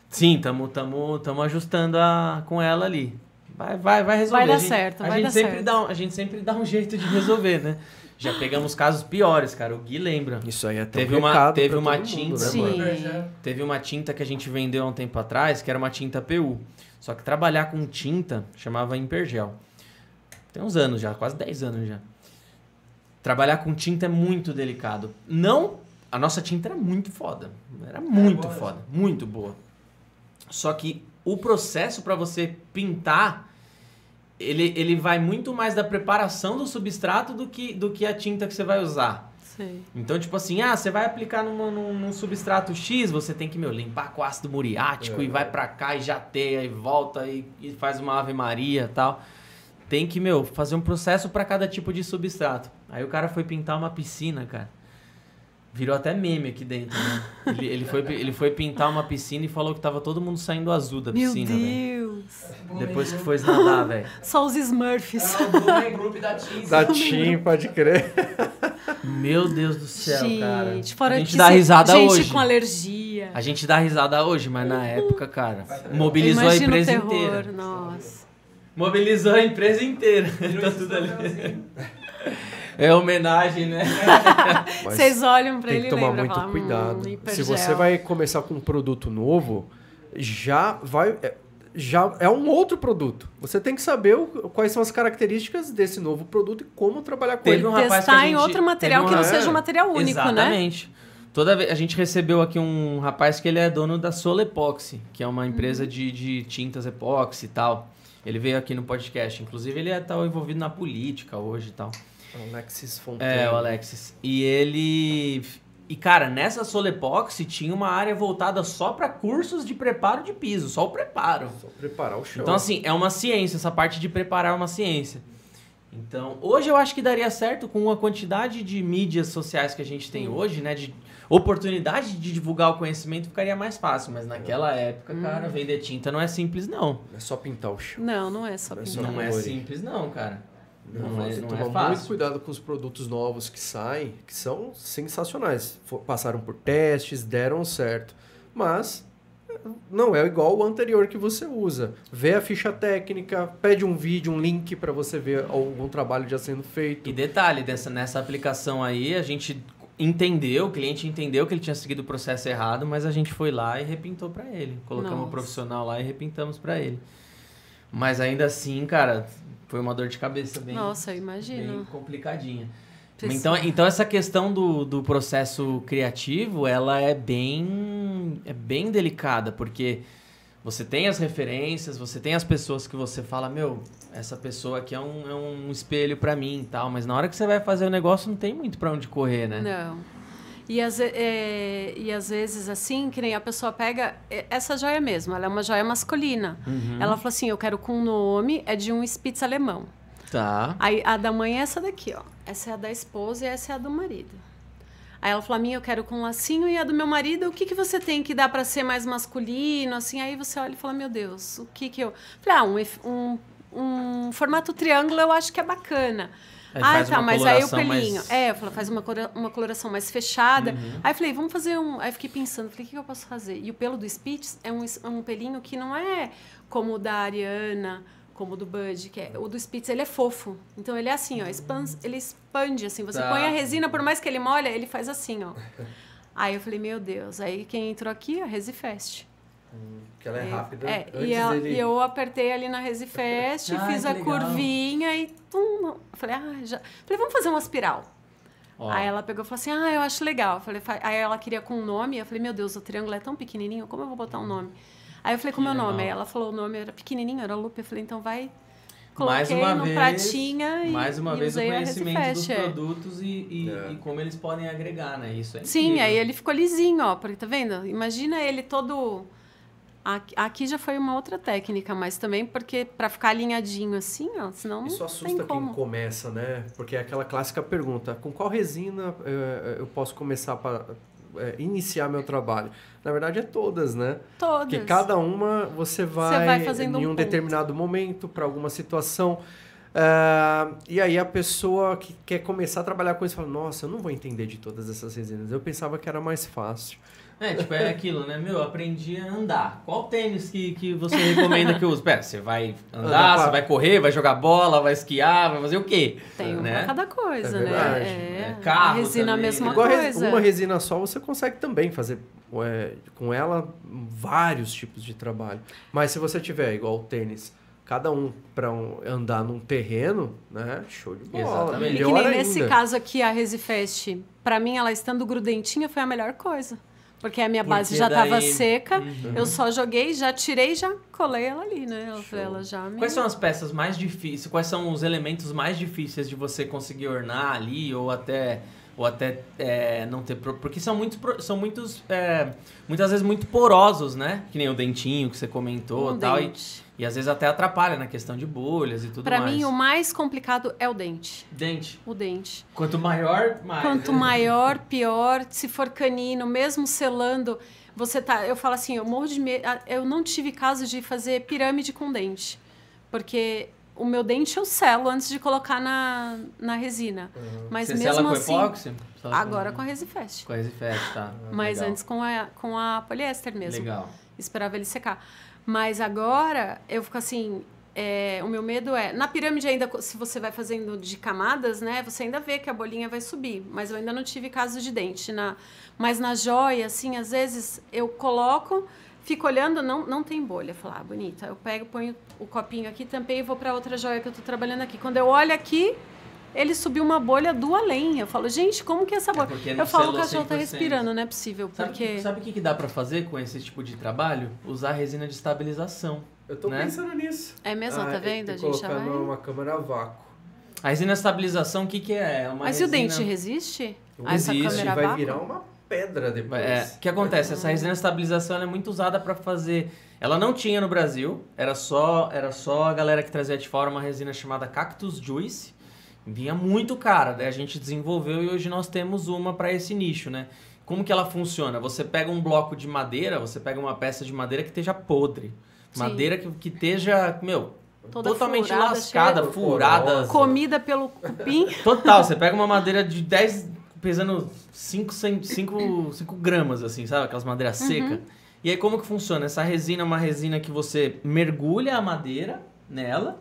Sim, tamo, tamo, tamo ajustando a, com ela ali. Vai, vai, vai resolver. Vai dar a gente, certo, a vai gente dar sempre certo. Dá um, a gente sempre dá um jeito de resolver, né? Já pegamos casos piores, cara. O Gui lembra. Isso aí é até Teve um uma- teve pra uma todo mundo, tinta. né? Teve uma tinta que a gente vendeu há um tempo atrás, que era uma tinta PU. Só que trabalhar com tinta chamava Impergel. Tem uns anos já, quase 10 anos já. Trabalhar com tinta é muito delicado. Não, a nossa tinta era muito foda. Era muito boa, foda, muito boa. Só que o processo para você pintar, ele, ele vai muito mais da preparação do substrato do que, do que a tinta que você vai usar. Sei. Então, tipo assim, ah, você vai aplicar numa- num, num substrato X, você tem que, meu, limpar com ácido muriático É. e vai pra cá e jateia e volta e, e faz uma ave maria e tal. Tem que, meu, fazer um processo pra cada tipo de substrato. Aí o cara foi pintar uma piscina, cara. Virou até meme aqui dentro, né? Ele, ele, foi, ele foi pintar uma piscina e falou que tava todo mundo saindo azul da Meu piscina, velho. Deus. Depois que foi nadar, velho. Só os Smurfs. É o Blumen Group da Teams. Da Tim, pode crer. Meu Deus do céu, cara. gente, fora a gente dá risada gente hoje. com alergia. A gente dá risada hoje, mas na época, cara, mobilizou a Imagina o empresa terror, inteira. Nossa. Mobilizou a empresa inteira. Virou tá tudo ali. É homenagem, né? Vocês olham pra tem ele que e tomar lembram, muito falam, cuidado. Hum, Se você vai começar com um produto novo, já vai. é, Já é um outro produto. Você tem que saber o- quais são as características desse novo produto e como trabalhar com Teve ele. um rapaz que a testar em gente- outro material teve que um não seja um material único, né? Exatamente. Toda vez a gente recebeu aqui um rapaz que ele é dono da Sola Epoxy, que é uma empresa de, de tintas epóxi e tal. Ele veio aqui no podcast. Inclusive, ele tá envolvido na política hoje e tal. Alexis Fontaine. É, o Alexis. E ele. E, cara, nessa Solepoxy tinha uma área voltada só para cursos de preparo de piso, só o preparo. Só preparar o chão. Então, assim, é uma ciência, essa parte de preparar é uma ciência. Então, hoje eu acho que daria certo com a quantidade de mídias sociais que a gente tem hoje, né? De oportunidade de divulgar o conhecimento ficaria mais fácil. Mas naquela época, cara, vender tinta não é simples, não. É só pintar o chão. Não, não é só Não é pintar. só Não é simples, não, cara. Não, é, Você não toma é muito fácil. cuidado com os produtos novos que saem, que são sensacionais. Passaram por testes, deram certo. Mas eh, não é igual o anterior que você usa. Vê a ficha técnica, pede um vídeo, um link para você ver algum trabalho já sendo feito. E detalhe, dessa, nessa aplicação aí, a gente entendeu, o cliente entendeu que ele tinha seguido o processo errado, mas a gente foi lá e repintou pra ele. Colocamos o Nossa. profissional lá e repintamos pra ele. Mas ainda assim, cara, foi uma dor de cabeça bem, Nossa, bem complicadinha. Precisa- Então, então essa questão do, do processo criativo, ela é bem, é bem delicada, porque você tem as referências, você tem as pessoas que você fala, meu, essa pessoa aqui é um, é um espelho pra mim e tal, mas na hora que você vai fazer o negócio não tem muito pra onde correr, né? Não. E às, é, e às vezes, assim, que nem a pessoa pega. é, Essa joia mesmo, ela é uma joia masculina. Uhum. Ela falou assim: eu quero com nome, é de um Spitz alemão. Tá. Aí a da mãe é essa daqui, ó. Essa é a da esposa e essa é a do marido. Aí ela falou: a minha eu quero com lacinho e a do meu marido, o que, que você tem que dá pra ser mais masculino? Assim, aí você olha e fala: meu Deus, o que que eu. Falei: ah, um, um, um formato triângulo eu acho que é bacana. Aí ah, tá, mas aí o pelinho. mais- É, eu falei, faz uma, cora- uma coloração mais fechada. Uhum. Aí eu falei, vamos fazer um. Aí fiquei pensando, falei, o que, eu posso fazer? E o pelo do Spitz é um, um pelinho que não é como o da Ariana, como o do Bud, que é. O do Spitz ele é fofo. Então ele é assim, ó, expans, ele expande, assim. Você Tá. põe a resina, por mais que ele molha, ele faz assim, ó. Aí eu falei, meu Deus. Aí quem entrou aqui, a Resifest. Que ela é rápida. É, Antes e, ela- ele- e eu apertei ali na Resifest, Ai, fiz a legal. curvinha e tum, não. Eu falei, ah, já. Falei, vamos fazer uma espiral. Ó, Aí ela pegou e falou assim: Ah, eu acho legal. Eu falei, "Fa-" aí ela queria com um nome. Eu falei, meu Deus, o triângulo é tão pequenininho, como eu vou botar um nome? Aí eu falei, com o meu nome. Aí ela falou, o nome era pequenininho, era Lupe. Eu falei, então vai. mais Coloquei uma no vez, pratinha e, mais uma e vez o usei a conhecimento dos Resifest, é. produtos e, e, É. e como eles podem agregar, né? Isso é Sim, incrível. aí ele ficou lisinho, ó. Porque, tá vendo? Imagina ele todo. Aqui, já foi uma outra técnica, mas também porque pra ficar alinhadinho assim, ó, senão Isso não assusta tem quem começa, né? Porque é aquela clássica pergunta: com qual resina eh, eu posso começar para iniciar meu trabalho? Na verdade, é todas, né? Todas. Porque cada uma você vai, vai fazendo em um um determinado momento, para alguma situação. Ah, e aí a pessoa que quer começar a trabalhar com isso fala: Nossa, eu não vou entender de todas essas resinas. Eu pensava que era mais fácil. É, tipo, é aquilo, né? Meu, eu aprendi a andar. Qual tênis que, que você recomenda que eu use? Pera, você vai andar, você vai correr, vai jogar bola, vai esquiar, vai fazer o quê? Tem um né? pra cada coisa, É né? verdade. É, É, carro a resina a também, mesma né? Igual a coisa. uma resina só, você consegue também fazer é, com ela vários tipos de trabalho. Mas se você tiver igual o tênis, cada um para andar num terreno, né? Show de bola. Exatamente. E que nem nesse caso aqui, a Resifest, pra mim, ela estando grudentinha foi a melhor coisa. Porque a minha base Porque já tava daí- seca, Uhum. eu só joguei, já tirei, já colei ela ali, né? Show. ela já me... Quais são as peças mais difíceis? Quais são os elementos mais difíceis de você conseguir ornar ali ou até ou até é, não ter porque são muitos são muitos é, muitas vezes muito porosos, né? Que nem o dentinho que você comentou, um e tal dente. E às vezes até atrapalha na questão de bolhas e tudo Pra mais. mim, o mais complicado é o dente. dente. O dente. Quanto maior, mais. Quanto maior, pior. Se for canino, mesmo selando, você tá. Eu falo assim, eu morro de medo. Eu não tive caso de fazer pirâmide com dente. Porque o meu dente eu selo antes de colocar na, na resina. Mas Você mesmo sela com assim. epóxi? Agora com a Resifest. com a Resifest, tá. Mas Legal. antes com a, com a poliéster mesmo. Legal. Esperava ele secar. Mas agora eu fico assim. é, o meu medo é. Na pirâmide, ainda, se você vai fazendo de camadas, né? Você ainda vê que a bolinha vai subir. Mas eu ainda não tive caso de dente. Na, mas na joia, assim, às vezes eu coloco, fico olhando, não, não tem bolha. Falo, ah, bonita. Eu pego, ponho o copinho aqui, tampei e vou para outra joia que eu tô trabalhando aqui. Quando eu olho aqui. Ele subiu uma bolha do além. Eu falo, gente, como que é essa bolha? porque não eu falo, o cachorro tá 100%. respirando, não é possível. Sabe o Porque. que, sabe o que que dá pra fazer com esse tipo de trabalho? Usar resina de estabilização. Eu tô né? pensando nisso. É mesmo, Ah, tá vendo? A gente já colocar vai. numa câmera a vácuo. A resina estabilização, o que, que é? É uma Mas e o resina- dente resiste? A essa Existe, câmera vai vácuo? virar uma pedra depois. É, o que acontece? Essa resina estabilização ela é muito usada para fazer. Ela não tinha no Brasil, era só, era só a galera que trazia de fora uma resina chamada Cactus Juice. Vinha muito cara, daí a gente desenvolveu e hoje nós temos uma para esse nicho, né? Como que ela funciona? Você pega um bloco de madeira, você pega uma peça de madeira que esteja podre. Sim. Madeira que, que esteja, meu, Toda totalmente furada, lascada, cheia- furada. Comida pelo cupim. Total, você pega uma madeira de 10, pesando 5, 5, 5 gramas, assim, sabe? Aquelas madeiras secas. E aí, como que funciona? Essa resina é uma resina que você mergulha a madeira nela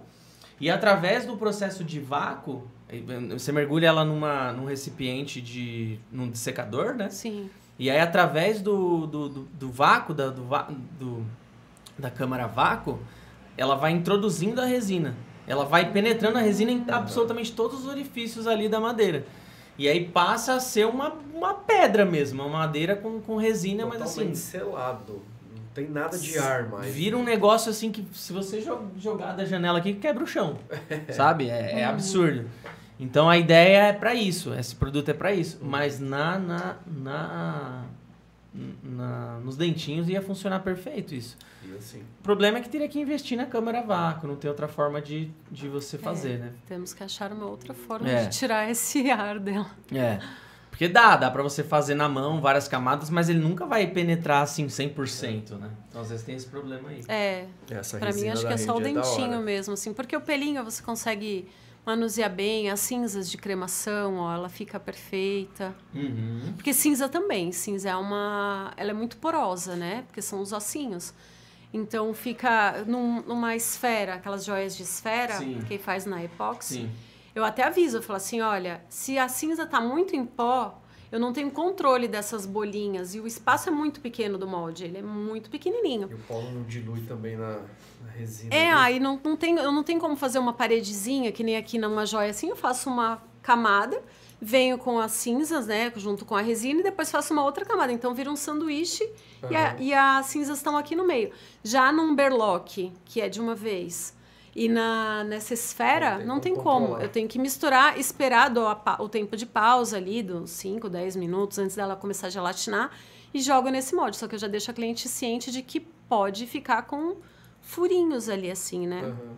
e através do processo de vácuo, aí, você mergulha ela numa, num recipiente de... num dessecador, né? Sim. E aí, através do, do, do, do vácuo, da, do, do- da câmara vácuo, ela vai introduzindo a resina. Ela vai penetrando a resina em absolutamente todos os orifícios ali da madeira. E aí passa a ser uma, uma pedra mesmo, uma madeira com, com resina, mas assim, Totalmente selado. Não tem nada de ar mais. vira um negócio assim que se você jo- jogar da janela aqui, quebra o chão. sabe? É, é absurdo. Então a ideia é pra isso, esse produto é pra isso. Mas na, na, na, na- nos dentinhos ia funcionar perfeito isso. E assim. O problema é que teria que investir na câmera vácuo, não tem outra forma de, de você fazer, né? Temos que achar uma outra forma É. de tirar esse ar dela. É. Porque dá, dá pra você fazer na mão várias camadas, mas ele nunca vai penetrar assim 100%, né? Então às vezes tem esse problema aí. É, Essa pra mim acho que é só o da dentinho hora. mesmo, assim. Porque o pelinho você consegue manusear bem, as cinzas de cremação, ó, ela fica perfeita. Uhum. Porque cinza também, cinza é uma... Ela é muito porosa, né? Porque são os ossinhos. Então fica num- numa esfera, aquelas joias de esfera Sim. que faz na epóxi. Sim. Eu até aviso, eu falo assim, olha, se a cinza tá muito em pó, eu não tenho controle dessas bolinhas e o espaço é muito pequeno do molde, ele é muito pequenininho. E o polo não dilui também na, na resina. É, né? aí não, não tem, eu não tenho como fazer uma paredezinha, que nem aqui numa joia assim, eu faço uma camada, venho com as cinzas, né, junto com a resina, e depois faço uma outra camada. Então vira um sanduíche e, a- e as cinzas estão aqui no meio. Já num berlock, que é de uma vez, e na, nessa esfera, Não tem não tem como controlar. Eu tenho que misturar, esperar o tempo de pausa ali, dos 5, 10 minutos antes dela começar a gelatinar, e jogo nesse molde. Só que eu já deixo a cliente ciente de que pode ficar com furinhos ali, assim, né? Aham.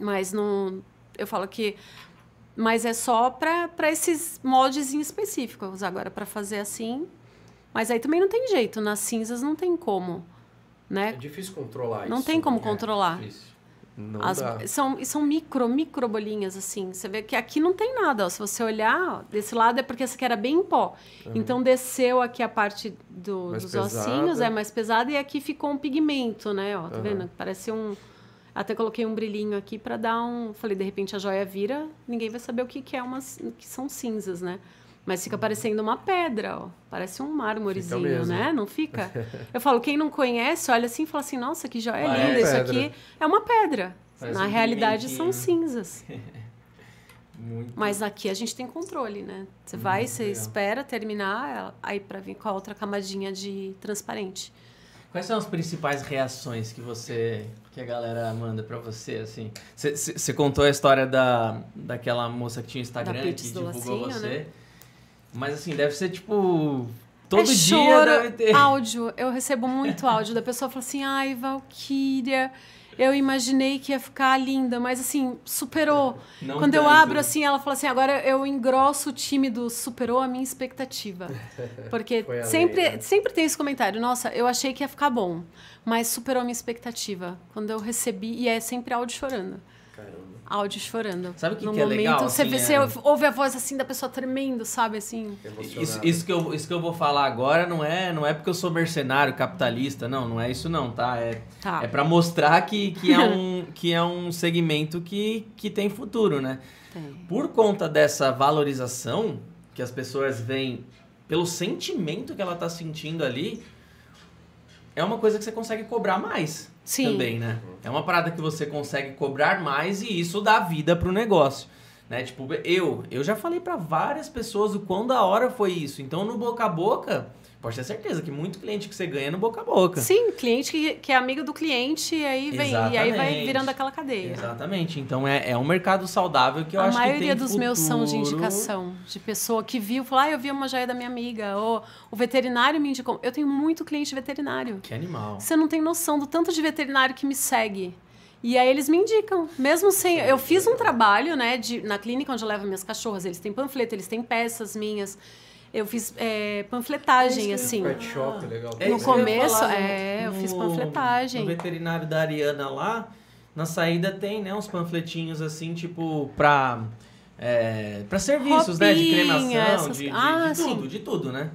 Mas não. Eu falo que. Mas é só para esses moldes em específicos. Agora, para fazer assim. Mas aí também não tem jeito. Nas cinzas não tem como. É Né? difícil controlar Não isso. tem como né? controlar. Difícil. As- são, e são micro, micro bolinhas, assim. Você vê que aqui não tem nada. Ó. Se você olhar, ó, desse lado é porque essa aqui era bem em pó. Então desceu aqui a parte do- dos pesada. ossinhos, é mais pesada, e aqui ficou um pigmento, né? Ó, tá Aham. vendo? Parece um. Até coloquei um brilhinho aqui para dar um. Falei, de repente a joia vira, ninguém vai saber o que, que é umas. que são cinzas, né? Mas fica parecendo uma pedra, ó. Parece um mármorezinho, né? Não fica? Eu falo, quem não conhece, olha assim e fala assim, nossa, que joia Parece linda. Isso aqui é uma pedra. Na um realidade são cinzas. Muito. Mas aqui a gente tem controle, né? Você vai, você legal. espera terminar, aí para vir com a outra camadinha de transparente. Quais são as principais reações que você que a galera manda pra você assim? Você contou a história da daquela moça que tinha Instagram Da que divulgou Lacinho, você. né? Mas assim, deve ser tipo todo é dia choro, deve ter. áudio. Eu recebo muito áudio da pessoa falando assim: ai, Valkyria, eu imaginei que ia ficar linda, mas assim, superou. Não Quando eu tanto. abro assim, ela fala assim: agora eu engrosso o time do superou a minha expectativa. Porque sempre, né? sempre tem esse comentário: nossa, eu achei que ia ficar bom, mas superou a minha expectativa. Quando eu recebi, e é sempre áudio chorando. Caramba. Áudio chorando. Sabe o que no que é momento, legal, Você, assim, é- você ouve a voz assim da pessoa tremendo, sabe? Assim. Isso, isso, que eu, isso que eu vou falar agora não é, não é porque eu sou mercenário, capitalista, não, não é isso não, tá? É, Tá. é para mostrar que, que, é um, que é um segmento que, que tem futuro, né? Tem. Por conta dessa valorização que as pessoas veem pelo sentimento que ela tá sentindo ali, é uma coisa que você consegue cobrar mais Sim. também, né? É uma parada que você consegue cobrar mais e isso dá vida pro negócio. Né? Tipo, eu, eu já falei pra várias pessoas o quão da hora foi isso. Então, no boca a boca, pode ter certeza que muito cliente que você ganha é no boca a boca. Sim, cliente que, que é amigo do cliente e aí vem. E aí vai Exatamente. virando aquela cadeia. Exatamente. Então, é, é um mercado saudável que eu a acho que tem maioria dos meus são de futuro. indicação. De pessoa que viu, falou, ah, eu vi uma joia da minha amiga. Ou o veterinário me indicou. Eu tenho muito cliente veterinário. Que animal. Você não tem noção do tanto de veterinário que me segue. E aí eles me indicam, mesmo sem. Eu fiz um trabalho, né, de, na clínica onde eu levo minhas cachorras. Eles têm panfleto, eles têm peças minhas. Eu fiz é, panfletagem, assim. Pet shop, legal. É No começo, falar, é, eu fiz panfletagem. No veterinário da Ariana lá, na saída tem, né, uns panfletinhos assim, tipo, pra. É, pra serviços, né? De cremação, essas- de, de, Ah, de tudo, sim. de tudo, né?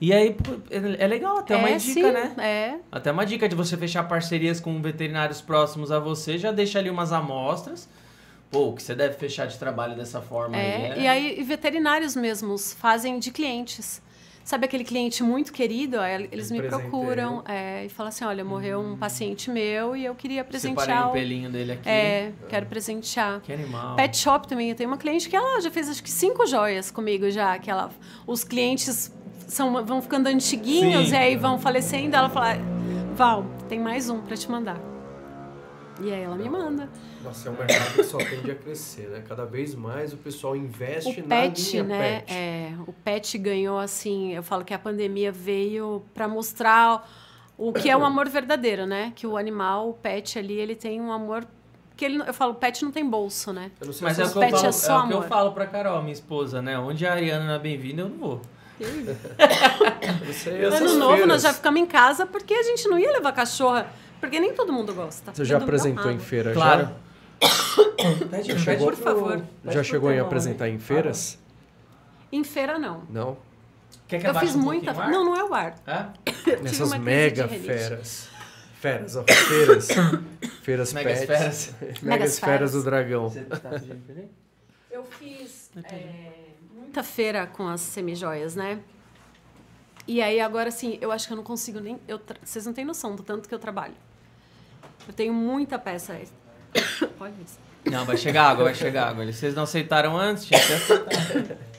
E aí, é é legal, até uma é, dica, sim, né? É. Até uma dica de você fechar parcerias com veterinários próximos a você, já deixa ali umas amostras. Pô, o que você deve fechar de trabalho dessa forma É, aí. e aí e veterinários mesmos fazem de clientes. Sabe aquele cliente muito querido? Aí Eles me procuram é, e falam assim: olha, morreu um paciente meu e eu queria Separei presentear. um o- pelinho dele aqui. É, quero presentear. Que animal. Pet shop também, eu tenho uma cliente que ela já fez acho que cinco joias comigo já, que ela, os clientes são, vão ficando antiguinhos Sim. e aí vão falecendo, ela fala, Val, tem mais um pra te mandar. E aí ela me manda. Nossa, é um mercado que só tende a crescer, né? Cada vez mais o pessoal investe O na pet, linha né? pet. É, o pet ganhou assim. Eu falo que a pandemia veio para mostrar o que é um amor verdadeiro, né? Que o animal, o pet ali, ele tem um amor que ele, eu falo, o pet não tem bolso, né? Eu não sei Mas se é o falo, é é só o que eu falo pra Carol, minha esposa, né? Onde a Ariana não é bem-vinda, eu não vou. eu Ano novo, nós feiras. já ficamos em casa porque a gente não ia levar cachorra, porque nem todo mundo gosta. Você já apresentou em ama. feira? Claro. Já? Pede, Já chegou, por favor. Já chegou em apresentar em feiras? Em feira, não. Não. Quer que Eu fiz um muita. Não, não é o ar. É? Nessas mega feras. Feras, ó. Feiras. feiras Megas pets. feras. Megas Megas feras feras. do dragão. Você tá pedindo? Eu fiz é, muita feira com as semijoias, né? E aí agora assim, eu acho que eu não consigo nem. Eu tra- Vocês não têm noção do tanto que eu trabalho. Eu tenho muita peça. Olha isso. Não, vai chegar água, vai chegar água. Eles- Vocês não aceitaram antes? Tinha que aceitar.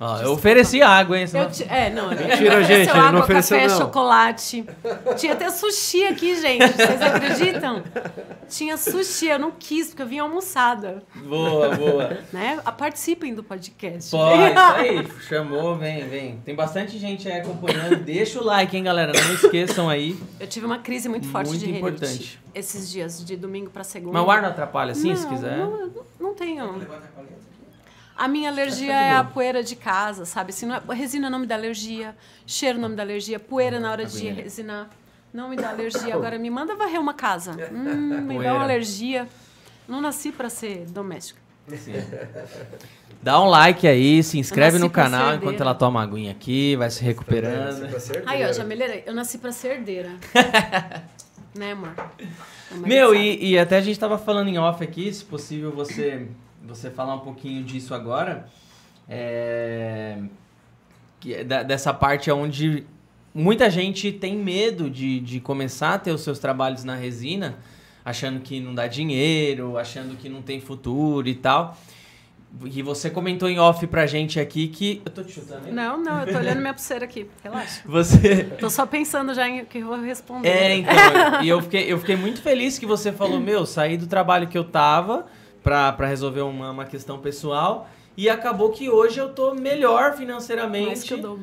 Ó, eu ofereci água, hein? senão- Eu ti- é, não, ele Mentira, ofereceu gente, ele água, não ofereceu, café, não. chocolate. Tinha até sushi aqui, gente. Vocês acreditam? Tinha sushi, eu não quis, porque eu vim almoçada. Boa, boa. Né? Ah, Participem do podcast. Pô, isso aí. Chamou, vem, vem. Tem bastante gente aí acompanhando. Deixa o like, hein, galera? Não esqueçam aí. Eu tive uma crise muito forte Muito de importante. esses dias, de domingo pra segunda. Mas o ar não atrapalha assim, não, se quiser? Não, não, não tenho. Levanta a minha alergia Tá de é a poeira de casa, sabe? Assim, não é, resina não me dá alergia, cheiro não me dá alergia, poeira na hora de resinar não me dá alergia. Agora me manda varrer uma casa. Hum, me dá uma alergia. Não nasci pra ser doméstica. Sim. Dá um like aí, se inscreve no canal enquanto ela toma uma aguinha aqui, vai se recuperando. Aí, ó, já melhorei. Eu nasci pra ser herdeira. né, amor? Meu, sabe. e, e até a gente tava falando em off aqui, se possível você, você falar um pouquinho disso agora. É, que é da- dessa parte onde muita gente tem medo de, de começar a ter os seus trabalhos na resina, achando que não dá dinheiro, achando que não tem futuro e tal. E você comentou em off pra gente aqui que. Eu tô te chutando, hein? Não, não, eu tô olhando minha pulseira aqui. Relaxa. Você. Tô só pensando já em o que eu vou responder. É, então, e eu fiquei, eu fiquei muito feliz que você falou, meu, saí do trabalho que eu tava pra resolver uma, uma questão pessoal e acabou que hoje eu tô melhor financeiramente. Mais que eu dou.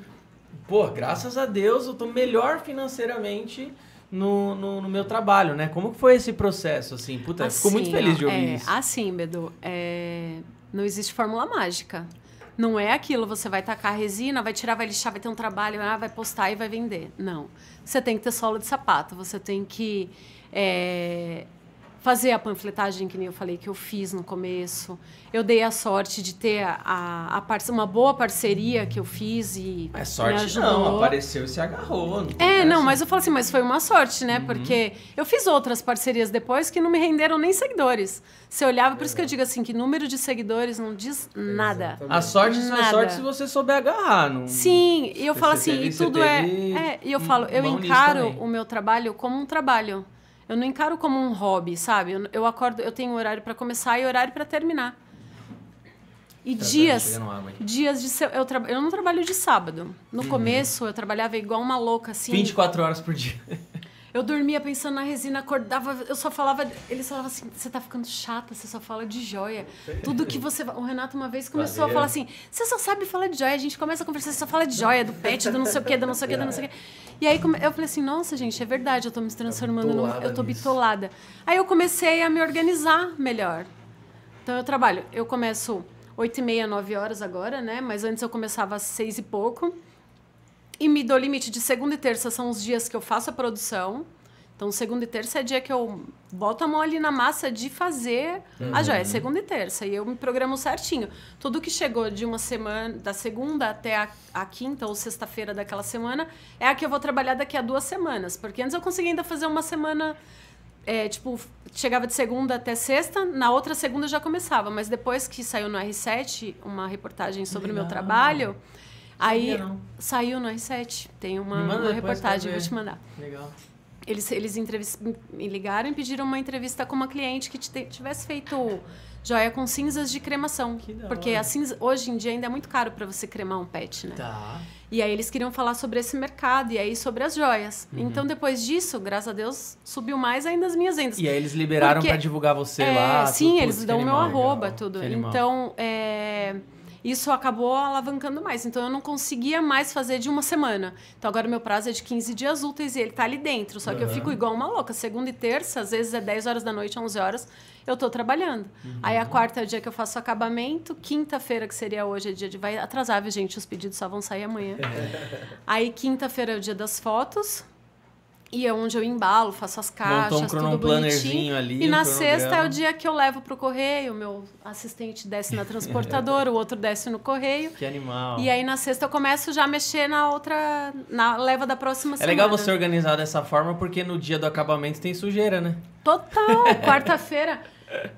Pô, graças a Deus eu tô melhor financeiramente no, no, no meu trabalho, né? Como que foi esse processo, assim? Puta, fico muito Assim, feliz de ouvir é, isso. Assim, Bedu, é, não existe fórmula mágica. Não é aquilo, você vai tacar resina, vai tirar, vai lixar, vai ter um trabalho, ah, vai postar e vai vender. Não. Você tem que ter solo de sapato, você tem que é, fazer a panfletagem, que nem eu falei que eu fiz no começo. Eu dei a sorte de ter a, a, parce- uma boa parceria que eu fiz e É sorte não, apareceu e se agarrou. Não É, parece- não, mas eu falo assim, mas foi uma sorte, Uhum. né? Porque eu fiz outras parcerias depois que não me renderam nem seguidores. Você olhava, por isso que eu digo assim, que número de seguidores não diz nada. A sorte só é sorte se você souber agarrar. Não... Sim, e eu falo assim, teve- e tudo é, é. E eu falo, eu encaro o meu trabalho como um trabalho. Eu não encaro como um hobby, sabe? Eu, eu acordo, eu tenho horário para começar e horário para terminar. E Tá dias, água dias de eu, tra- eu não trabalho de sábado. Uhum. No começo eu trabalhava igual uma louca assim. 24 horas por dia. Eu dormia pensando na resina, acordava, eu só falava, eles falavam assim, você tá ficando chata, você só fala de joia. Tudo que você, o Renato uma vez começou a falar assim, você só sabe falar de joia, a gente começa a conversar, você só fala de joia, do pet, do não sei o quê, do não sei o quê, do não sei o quê. E aí eu falei assim, nossa, gente, é verdade, eu tô me transformando bitolada eu tô nisso. bitolada. Aí eu comecei a me organizar melhor. Então eu trabalho, eu começo 8 e meia, 9 horas agora, né? Mas antes eu começava às 6 e pouco. E me dou limite de segunda e terça são os dias que eu faço a produção. Então, segunda e terça é dia que eu boto a mão ali na massa de fazer a joia. É segunda e terça. E eu me programo certinho. Tudo que chegou de uma semana, da segunda até a, a quinta ou sexta-feira daquela semana, é a que eu vou trabalhar daqui a duas semanas. Porque antes eu conseguia ainda fazer uma semana é, tipo, chegava de segunda até sexta, na outra segunda já começava, mas depois que saiu no R7 uma reportagem sobre o meu trabalho, aí não. saiu no R7, tem uma, uma reportagem, vou te mandar. Legal. Eles, eles me ligaram e pediram uma entrevista com uma cliente que tivesse feito joia com cinzas de cremação. Porque a cinza, hoje em dia ainda é muito caro para você cremar um pet, né? Tá. E aí eles queriam falar sobre esse mercado e aí sobre as joias. Uhum. Então depois disso, graças a Deus, subiu mais ainda as minhas vendas. E aí eles liberaram pra divulgar você É, lá. sim, tudo, eles dão meu arroba, Legal. tudo. Então, é, isso acabou alavancando mais. Então, eu não conseguia mais fazer de uma semana. Então, agora meu prazo é de 15 dias úteis e ele tá ali dentro. Só que eu fico igual uma louca. Segunda e terça, às vezes é 10 horas da noite, 11 horas, eu tô trabalhando. Uhum. Aí, a quarta é o dia que eu faço acabamento. Quinta-feira, que seria hoje, é dia de... Vai atrasar, viu, gente? Os pedidos só vão sair amanhã. Aí, quinta-feira é o dia das fotos. E é onde eu embalo, faço as caixas, um tudo bonitinho. ali, E na sexta é o dia que eu levo pro correio, o meu assistente desce na transportadora, o outro desce no correio. Que animal. E aí na sexta eu começo já a mexer na outra, na leva da próxima É semana. legal você organizar dessa forma porque no dia do acabamento tem sujeira, né? Total, quarta-feira.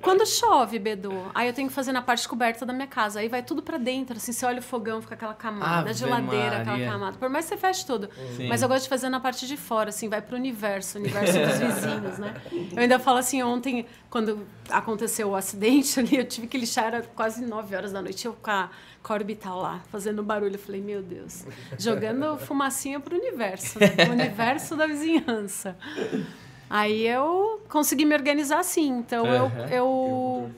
Quando chove, Bedu, aí eu tenho que fazer na parte coberta da minha casa. Aí vai tudo pra dentro, assim, você olha o fogão, fica aquela camada, Ave a geladeira, aquela Maria. camada. Por mais que você feche tudo. Sim. Mas eu gosto de fazer na parte de fora, assim, vai pro universo, universo dos vizinhos, né? Eu ainda falo assim, ontem, quando aconteceu o acidente ali, eu tive que lixar, era quase 9 horas da noite, eu com a, com a orbital lá, fazendo barulho. Eu falei, meu Deus, jogando fumacinha pro universo, né? O universo da vizinhança. Aí eu consegui me organizar assim. Então eu. Aham. eu...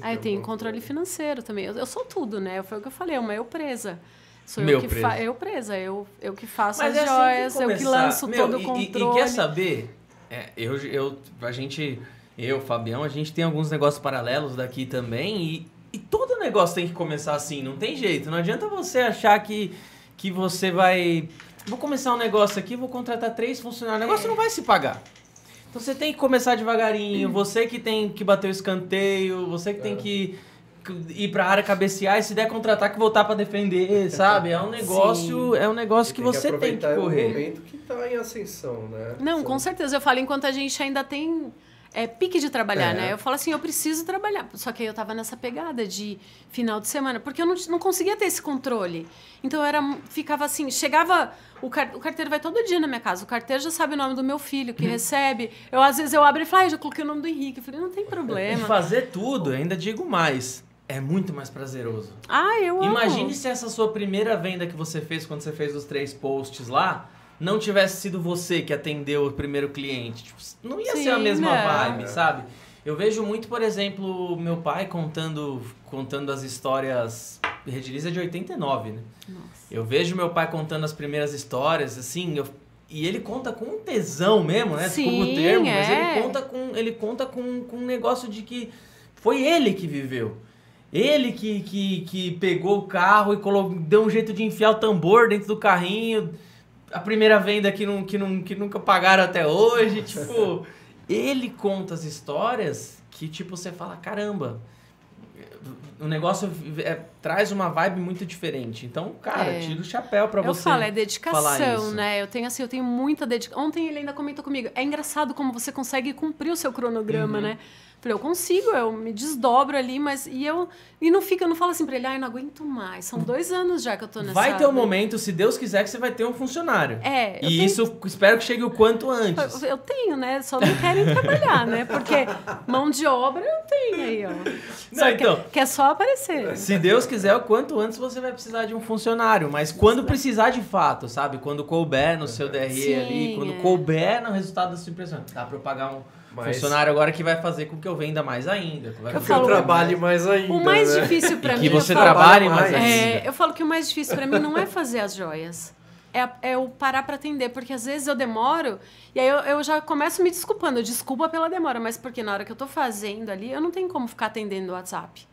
Aí tem controle financeiro também. Eu, eu sou tudo, né? Foi o que eu falei, uma eu presa. Sou Meu eu que presa. fa... eu presa, eu, eu que faço Mas as é assim joias, eu que lanço Meu, todo o e- controle. E, e quer saber? É, eu, eu, a gente, eu, Fabião, a gente tem alguns negócios paralelos daqui também e, e todo negócio tem que começar assim, não tem jeito. Não adianta você achar que, que você vai. Vou começar um negócio aqui, vou contratar três funcionários. O negócio não vai se pagar. Então você tem que começar devagarinho, você que tem que bater o escanteio, você que tem que ir pra área cabecear e se der contratar que voltar pra defender, sabe? É um negócio, é um negócio que você tem que correr. o momento que tá em ascensão, né? Não, São- com certeza. Eu falo, enquanto a gente ainda tem é, pique de trabalhar, É. né? Eu falo assim, eu preciso trabalhar. Só que aí eu tava nessa pegada de final de semana, porque eu não, não conseguia ter esse controle. Então era, ficava assim, chegava. O, car- o carteiro vai todo dia na minha casa. O carteiro já sabe o nome do meu filho que recebe. Eu, às vezes, eu abro e falo, ah, já coloquei o nome do Henrique. Eu falei, não tem E problema. fazer tudo, ainda digo mais, é muito mais prazeroso. Ah, eu amo. Imagine se essa sua primeira venda que você fez quando você fez os três posts lá, não tivesse sido você que atendeu o primeiro cliente. Tipo, não ia ser a Sim, mesma não. vibe, sabe? Eu vejo muito, por exemplo, meu pai contando, contando as histórias. Rediliza é de 89, né? Nossa. Eu vejo meu pai contando as primeiras histórias, assim, eu- e ele conta com tesão mesmo, né? Desculpa o Sim, termo, mas é. ele conta com ele conta com, com um negócio de que foi ele que viveu. Ele que, que, que pegou o carro e colocou, deu um jeito de enfiar o tambor dentro do carrinho. A primeira venda que, não, que, não, que nunca pagaram até hoje. Tipo, ele conta as histórias que, tipo, você fala, caramba, o negócio é- traz uma vibe muito diferente. Então, cara, É. tira o chapéu pra eu você. falo, é dedicação, né? Eu tenho assim, eu tenho muita dedicação. Ontem ele ainda comentou comigo. É engraçado como você consegue cumprir o seu cronograma, Uhum. né? Falei, eu consigo, eu me desdobro ali, mas. E eu. E não fica, eu não falo assim pra ele, ai, não aguento mais. São dois anos já que eu tô nessa. Vai ter um momento, se Deus quiser, que você vai ter um funcionário. É, E tenho- isso espero que chegue o quanto antes. Eu, eu tenho, né? Só não querem trabalhar, né? Porque mão de obra eu tenho aí, ó. Não, que, então. que é só aparecer. Se Deus quiser, o quanto antes você vai precisar de um funcionário. Mas quando precisar de fato, sabe? Quando couber no seu DRE Sim, ali, quando é. couber no resultado da sua impressão. Dá pra eu pagar um Mas- funcionário agora que vai fazer com que eu venda mais ainda. que vai Eu eu trabalhe mais ainda. O mais né? difícil pra E mim. que você eu falo, trabalhe mais. mais ainda. É, eu falo que o mais difícil pra mim não é fazer as joias. É, é o parar pra atender, porque às vezes eu demoro e aí eu, eu já começo me desculpando. Desculpa pela demora, mas porque na hora que eu tô fazendo ali, eu não tenho como ficar atendendo o WhatsApp.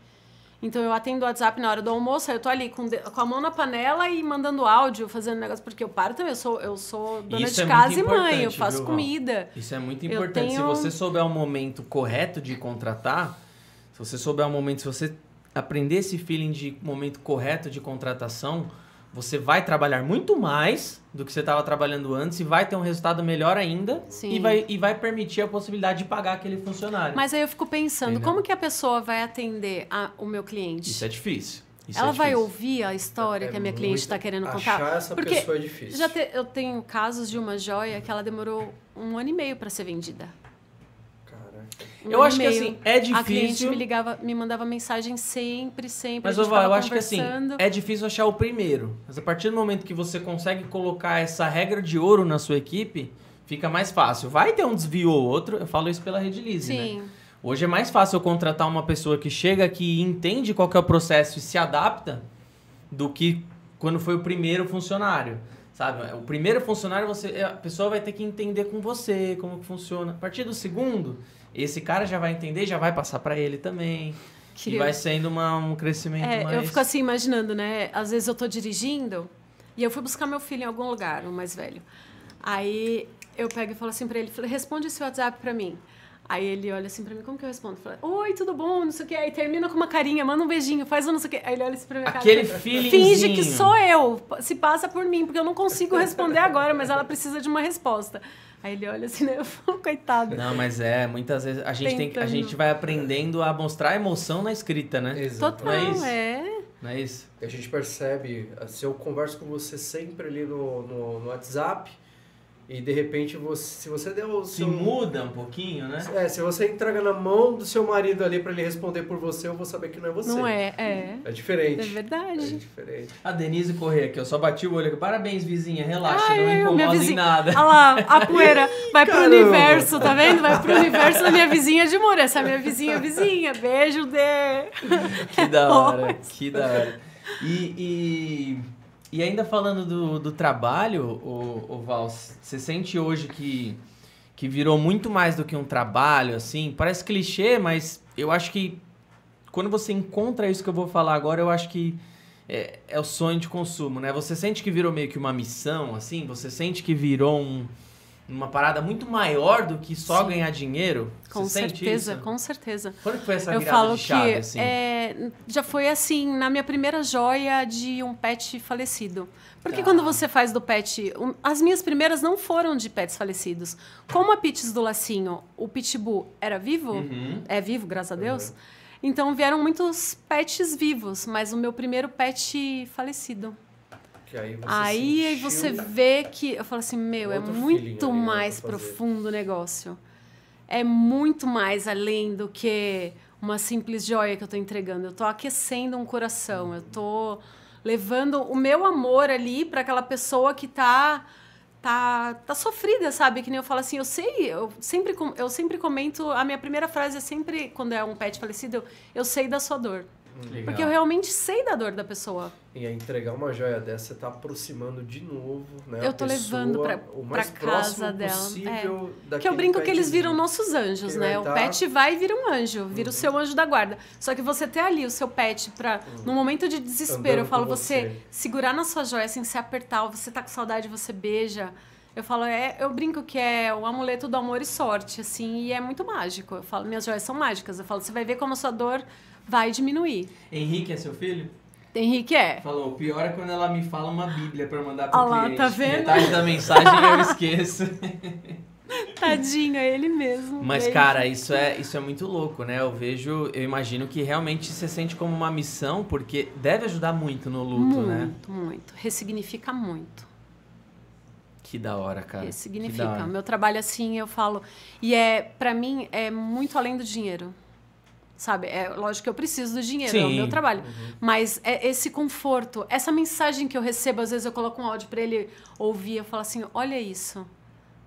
Então eu atendo o WhatsApp na hora do almoço, aí eu tô ali com, com a mão na panela e mandando áudio, fazendo negócio, porque eu paro também, eu sou, eu sou dona Isso de é casa e mãe, eu faço viu, comida. Isso é muito importante. Se tenho- você souber o momento correto de contratar, se você souber o momento, se você aprender esse feeling de momento correto de contratação, você vai trabalhar muito mais do que você estava trabalhando antes e vai ter um resultado melhor ainda Sim. e vai, e vai permitir a possibilidade de pagar aquele funcionário. Mas aí eu fico pensando, Entendeu? como que a pessoa vai atender a- o meu cliente? Isso é difícil. Isso Ela é vai ouvir a história que a minha cliente está querendo Achar contar? essa Porque pessoa é difícil. Já te- eu tenho casos de uma joia que ela demorou um ano e meio para ser vendida. Um Eu acho que assim, é A cliente difícil. me ligava, me mandava mensagem sempre, sempre. Mas Oval, eu acho que assim, é difícil achar o primeiro. Mas a partir do momento que você consegue colocar essa regra de ouro na sua equipe, fica mais fácil. Vai ter um desvio ou outro, eu falo isso pela Rede Lise, né? Sim. Hoje é mais fácil eu contratar uma pessoa que chega aqui e entende qual que é o processo e se adapta do que quando foi o primeiro funcionário. Sabe? O primeiro funcionário, você, a pessoa vai ter que entender com você como que funciona. A partir do segundo, esse cara já vai entender, já vai passar para ele também. Que e vai sendo uma, um crescimento É, mais... eu fico assim imaginando, né? Às vezes eu tô dirigindo e eu fui buscar meu filho em algum lugar, o mais velho. Aí eu pego e falo assim pra ele, responde esse WhatsApp pra mim. Aí ele olha assim pra mim, como que eu respondo? Fala, Oi, tudo bom? Não sei o quê. Aí termina com uma carinha, manda um beijinho, faz um não sei o quê. Aí ele olha assim pra minha Aquele cara. feelingzinho. Finge que sou eu, se passa por mim, porque eu não consigo responder agora, mas ela precisa de uma resposta. Aí ele olha assim, né? Eu falo, coitado. Não, mas é, muitas vezes a gente, tem, a gente vai aprendendo a mostrar emoção na escrita, né? Exato. Não é Total, isso? é. Não é isso? A gente percebe, se eu converso com você sempre ali no, no, no WhatsApp e de repente você, se você der o Se seu... muda um pouquinho, né? É, se você entrega na mão do seu marido ali pra ele responder por você, eu vou saber que não é você. Não é, é. É diferente. É É verdade. diferente. A Denise Corrêa aqui, eu só bati o olho aqui. Parabéns, vizinha, relaxa, Ai, não ai, incomoda em nada. Olha lá, a poeira vai pro caramba. universo, tá vendo? Vai pro universo da minha vizinha de muro. Essa é a minha vizinha, vizinha. Beijo, Dê. Que da hora, que da hora. E, e, e ainda falando do, do trabalho, o, o Val, você sente hoje que, que virou muito mais do que um trabalho, assim? Parece clichê, mas eu acho que quando você encontra isso que eu vou falar agora, eu acho que é, é o sonho de consumo, né? Você sente que virou meio que uma missão, assim? Você sente que virou um, uma parada muito maior do que só Sim. ganhar dinheiro? Com você certeza, com certeza. Quando foi essa Eu virada falo de chave, que assim? é, já foi assim, na minha primeira joia de um pet falecido. Porque Tá. quando você faz do pet. um- as minhas primeiras não foram de pets falecidos. Como a Pits do Lacinho, o Pitbull era vivo, Uhum. é vivo, graças a Deus. Então vieram muitos pets vivos, mas o meu primeiro pet falecido. Que aí você Aí aí você vê que. Eu falo assim, meu, é muito né, mais profundo o negócio. É muito mais além do que uma simples joia que eu tô entregando. Eu tô aquecendo um coração. Eu tô levando o meu amor ali para aquela pessoa que tá tá tá sofrida, sabe? Que nem eu falo assim, eu sei, eu sempre eu sempre comento, a minha primeira frase é sempre quando é um pet falecido, eu, eu sei da sua dor. Legal. Porque eu realmente sei da dor da pessoa. E a entregar uma joia dessa, você tá aproximando de novo, né? Eu tô pessoa levando pra- o mais pra casa dela, possível Que eu brinco que eles viram nossos anjos, né? O dar- pet vai e vira um anjo, vira o seu anjo da guarda. Só que você ter ali o seu pet pra, no momento de desespero, Andando eu falo, você, você. segurar na sua joia, assim, se apertar, ou você tá com saudade, você beija. Eu falo, é, eu brinco que é o amuleto do amor e sorte, assim, e é muito mágico. Eu falo, minhas joias são mágicas. Eu falo, você vai ver como a sua dor vai diminuir. Henrique é seu filho? Henrique é. Falou, o pior é quando ela me fala uma bíblia pra mandar pro Ah lá, cliente. tá vendo? Metade da mensagem eu esqueço. Tadinho, é ele mesmo. Mas, Beijo. cara, isso é, isso é muito louco, né? Eu vejo, eu imagino que realmente você sente como uma missão, porque deve ajudar muito no luto, muito, né? muito. Ressignifica muito. Que da hora, cara. Ressignifica. hora. Meu trabalho assim, eu falo. E é, para mim, é muito além do dinheiro. Sabe? É lógico que eu preciso do dinheiro, é o Sim. meu trabalho. Mas é esse conforto, essa mensagem que eu recebo, às vezes eu coloco um áudio para ele ouvir, eu falo assim: olha isso.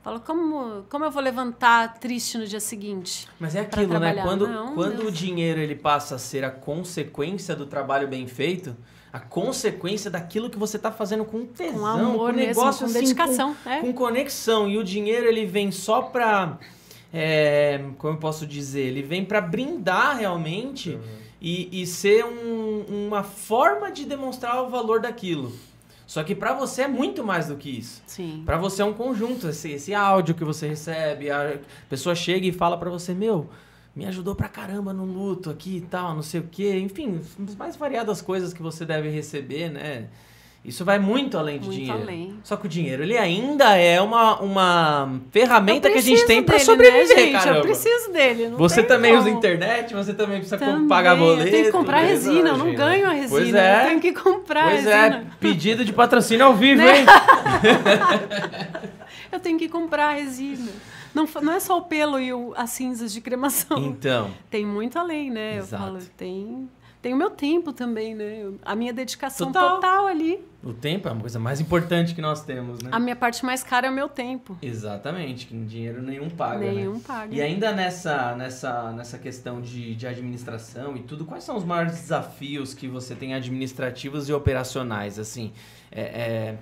Falo, como, como eu vou levantar triste no dia seguinte? Mas é aquilo, né? Quando, Não, quando Deus. o dinheiro ele passa a ser a consequência do trabalho bem feito, a consequência daquilo que você tá fazendo com tesão, Com amor com mesmo, negócio com assim, dedicação. com, é. com conexão. E o dinheiro ele vem só pra. É, como eu posso dizer? Ele vem pra brindar realmente e, e ser um- uma forma de demonstrar o valor daquilo. Só que pra você é muito mais do que isso. Sim. Pra você é um conjunto, esse, esse áudio que você recebe, a pessoa chega e fala pra você, meu, me ajudou pra caramba no luto aqui e tal, não sei o quê. Enfim, as mais variadas coisas que você deve receber, né? Isso vai muito além de Muito dinheiro. além. Só que o dinheiro, ele ainda é uma, uma ferramenta que a gente tem pra dele, sobreviver, né, gente? caramba. Eu preciso dele. Você tem também como. usa internet, você também precisa Também, pagar boleto. Eu tenho que comprar né? resina, eu não ganho a resina. Pois é. Eu tenho que comprar Pois resina. é, pedido de patrocínio ao vivo, Né? hein? Eu tenho que comprar a resina. Não, não é só o pelo e o- as cinzas de cremação. Então, Tem muito além, né? Exato. Eu falo, tem, tem o meu tempo também, né? A minha dedicação Total. total, ali. o tempo é uma coisa mais importante que nós temos, né? A minha parte mais cara é o meu tempo. Exatamente, que dinheiro nenhum paga, né? Nenhum paga. E ainda nessa, nessa, nessa questão de, de administração e tudo, quais são os maiores desafios que você tem administrativos e operacionais? Assim, é, é,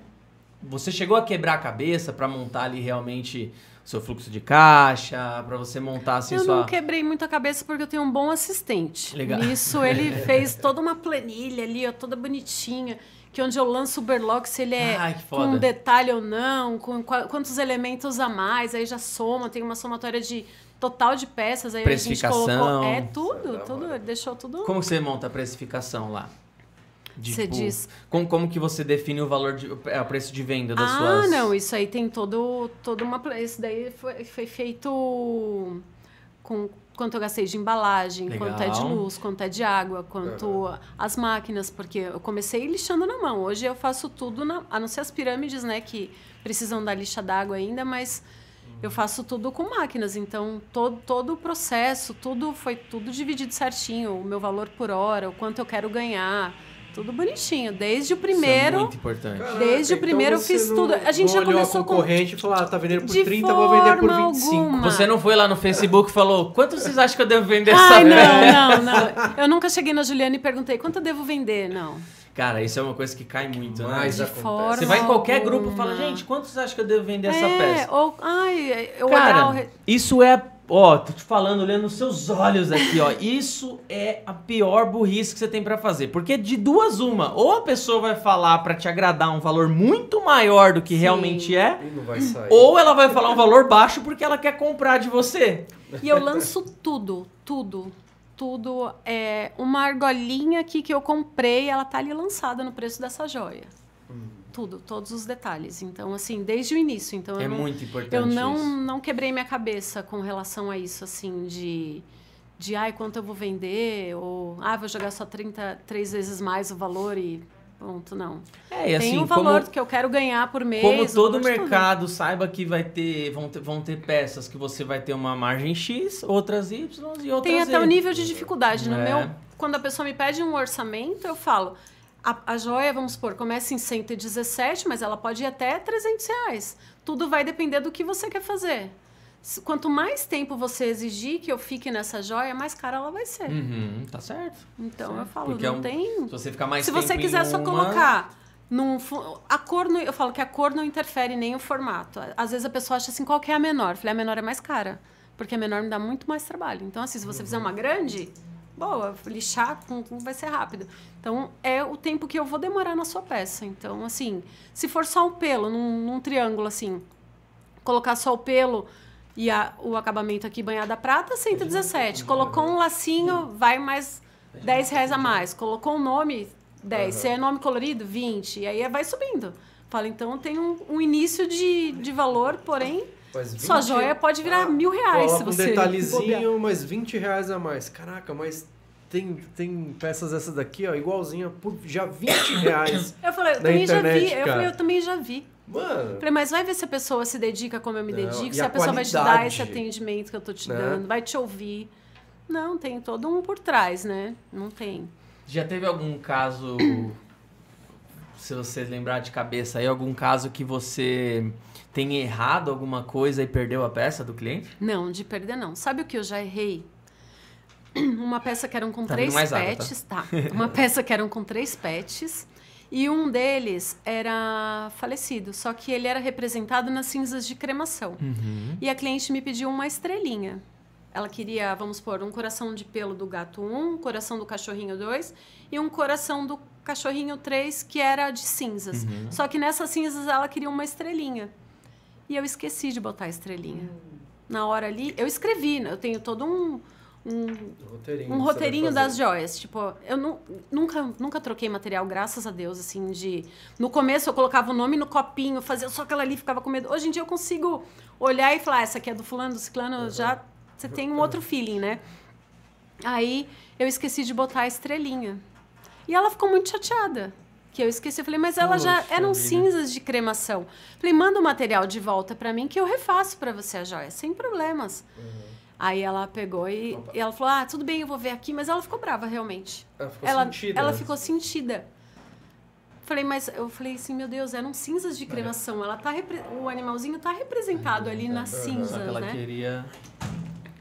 você chegou a quebrar a cabeça para montar ali realmente seu fluxo de caixa, para você montar assim eu sua... não quebrei muito a cabeça porque eu tenho um bom assistente. Legal. Nisso ele fez toda uma planilha ali, ó, toda bonitinha, que onde eu lanço o berlock, se ele é Ai, com um detalhe ou não, com qua- quantos elementos a mais, aí já soma, tem uma somatória de total de peças, aí a gente colocou. É tudo, tudo, deixou tudo. Como você monta a precificação lá? Você tipo, diz- Como, como que você define o valor, de, é, o preço de venda das ah, suas... não, isso aí tem todo, toda uma. Isso daí foi, foi feito com quanto eu gastei de embalagem, quanto é de Legal. luz, quanto é de água, quanto as máquinas, porque eu comecei lixando na mão. Hoje eu faço tudo, na, a não ser as pirâmides, né, que precisam da lixa d'água ainda, mas eu faço tudo com máquinas. Então, todo, todo o processo, tudo foi tudo dividido certinho, o meu valor por hora, o quanto eu quero ganhar. Tudo bonitinho, desde o Isso é primeiro. muito importante. Desde o primeiro eu você fiz não- tudo. A gente não já olhou começou a com- concorrente e falou, ah, tá vendendo por De 30, vou vender por forma 25. alguma. Você não foi lá no Facebook e falou, quanto vocês acham que eu devo vender essa Ai, peça?" não, não, não. Eu nunca cheguei na Juliana e perguntei quanto eu devo vender, não. Cara, isso é uma coisa que cai muito, né? Mas Você vai em qualquer alguma. grupo e fala, gente, quanto vocês acham que eu devo vender essa é, peça? ou, ai, eu olhar o... Cara, re- isso é. Ó, tô te falando, olhando nos seus olhos aqui, ó. Isso é a pior burrice que você tem pra fazer. Porque de duas, uma. Ou a pessoa vai falar pra te agradar um valor muito maior do que Sim. realmente é. Ou ela vai falar um valor baixo porque ela quer comprar de você. E eu lanço tudo, tudo, tudo. É uma argolinha aqui que eu comprei, ela tá ali lançada no preço dessa joia. Tudo, todos os detalhes. Então, assim, desde o início. Então, É não, muito importante Eu não, isso. não quebrei minha cabeça com relação a isso, assim, de, de ai, quanto eu vou vender, ou ah, vou jogar só 30, três vezes mais o valor e pronto, não. É, e assim, Tem um valor como, que eu quero ganhar por mês. como o todo tudo. mercado saiba que vai ter vão, ter. vão ter peças que você vai ter uma margem X, outras Y e outras Tem até o nível de dificuldade. No É. meu, quando a pessoa me pede um orçamento, eu falo, a, a joia, vamos supor, começa em 117, mas ela pode ir até 300 reais. Tudo vai depender do que você quer fazer. Quanto mais tempo você exigir que eu fique nessa joia, mais cara ela vai ser. Uhum, tá certo. Então eu Certo. falo, Porque é não um- tem. Se você ficar mais Se você quiser só uma- colocar num a cor não, eu falo que a cor não interfere nem o formato. Às vezes a pessoa acha assim, qual que é a menor? Eu falei, a menor é mais cara, porque a menor me dá muito mais trabalho. Então assim, se você fizer uma grande, boa, lixar com- vai ser rápido. Então é o tempo que eu vou demorar na sua peça. Então assim, se for só um pelo num, num triângulo assim, colocar só o pelo e a- o acabamento aqui banhado a prata, 117. Colocou um lacinho, vai mais 10 reais a mais. Colocou um nome, 10. Se é nome colorido, 20. E aí vai subindo. Fala, então tem um, um início de, de valor, porém Sua 20 joia pode virar Ah, mil reais se Coloca um você detalhezinho, mas 20 reais a mais. Caraca, mas tem, tem peças essa daqui, ó, igualzinha, por já 20 reais. Eu falei, eu também já internet, vi. Eu cara. falei, eu também já vi. Mano, Falei, mas vai ver se a pessoa se dedica como eu me Não, dedico, se a a, pessoa vai te dar esse atendimento que eu tô te né? dando, vai te ouvir. Não, tem todo um por trás, né? Não tem. Já teve algum caso, se você lembrar de cabeça aí, algum caso que você tenha errado alguma coisa e perdeu a peça do cliente? Não, de perder não. Sabe o que eu já errei? Uma peça que eram com Tá três mais água, tá? pets, tá? Uma peça que eram com três pets e um deles era falecido, só que ele era representado nas cinzas de cremação. Uhum. E a cliente me pediu uma estrelinha. Ela queria, vamos supor, um coração de pelo do gato 1, um coração do cachorrinho 2 e um coração do cachorrinho 3 que era de cinzas. Uhum. Só que nessas cinzas ela queria uma estrelinha. E eu esqueci de botar a estrelinha. Na hora ali, eu escrevi, né? eu tenho todo um, um, roteirinho. um roteirinho das joias. Tipo, eu nu- nunca, nunca troquei material, graças a Deus, assim, de... No começo eu colocava o nome no copinho, fazia só aquela ali, ficava com medo. Hoje em dia eu consigo olhar e falar, "Ah, essa aqui é do fulano, do ciclano, já... Você tem um outro feeling, né? Aí eu esqueci de botar a estrelinha. E ela ficou muito chateada. Que eu esqueci. Eu falei, mas ela já eram cinzas de cremação. Falei, manda o material de volta pra mim que eu refaço pra você a joia, sem problemas. Aí ela pegou e, e ela falou: Ah, tudo bem, eu vou ver aqui, mas ela ficou brava realmente. Ela ficou ela sentida, ela né? ficou sentida. Falei, mas eu falei assim, meu Deus, eram cinzas de cremação. Ela tá repre- o animalzinho tá representado ali nas Aham. cinzas, Só que ela né? queria.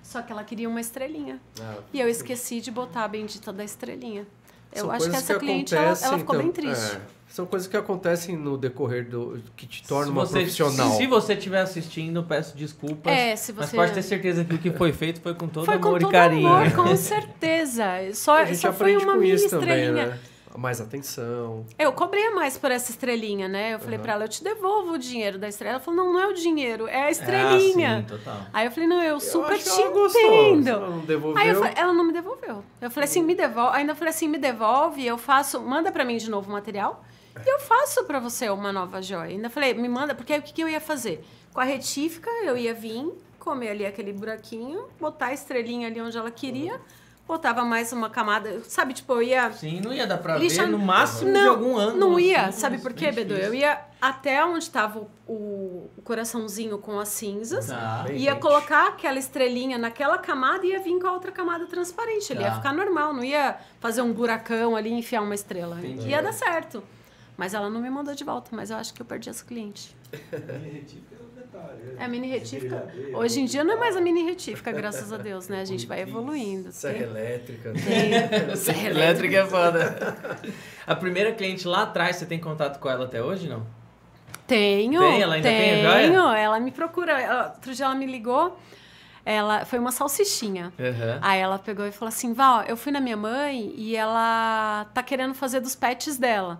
Só que ela queria uma estrelinha. Ah, E eu esqueci de botar a bendita da estrelinha. Eu acho que essa cliente, ela, ela ficou bem então, triste. é, são coisas que acontecem no decorrer do. que te tornam Se uma você- profissional. Se você estiver assistindo, peço desculpas. É, se Mas você... pode ter certeza que o que foi feito foi com todo Foi amor com todo e carinho. amor, com certeza. Só, a gente só foi aprende uma com mini isso também, estrelinha. né? Mais atenção. Eu cobrei mais por essa estrelinha, né? Eu falei Uhum. pra ela, eu te devolvo o dinheiro da estrela. Ela falou, não, não é o dinheiro, é a É, estrelinha. sim, total. Aí eu falei, não, eu Eu super te ela entendo. ela não devolveu. Aí eu falei, ela não me devolveu. Eu falei assim, me devolve. Ainda falei assim, me devolve, eu faço, manda pra mim de novo o material e eu faço pra você uma nova joia. Ainda falei, me manda, porque aí o que, que eu ia fazer? Com a retífica, eu ia vir, comer ali aquele buraquinho, botar a estrelinha ali onde ela queria, botava mais uma camada, sabe, tipo, eu ia Sim, não ia dar pra Lixa- ver no máximo de não, algum ano. Não ia, assim, sabe por quê, Bedu? Eu ia até onde estava o, o- coraçãozinho com as cinzas, Tá. Ia gente. colocar aquela estrelinha naquela camada e ia vir com a outra camada transparente. Ele ia Tá. ficar normal, não ia fazer um buracão ali e enfiar uma estrela. Entendi. Ia dar certo. Mas ela não me mandou de volta, mas eu acho que eu perdi essa cliente. É a mini retífica. Hoje em dia não é mais a mini retífica, graças a Deus, né? A gente vai evoluindo. Serra Tem- elétrica. tem- Serra elétrica é foda. A primeira cliente lá atrás, você tem contato com ela até hoje, não? Tenho. Tem? Ela ainda tem a tenho. Ela me procura. Ela- outro dia ela me ligou. Ela foi uma salsichinha. Aham. Aí ela pegou e falou assim: Val, eu fui na minha mãe e ela tá querendo fazer dos pets dela.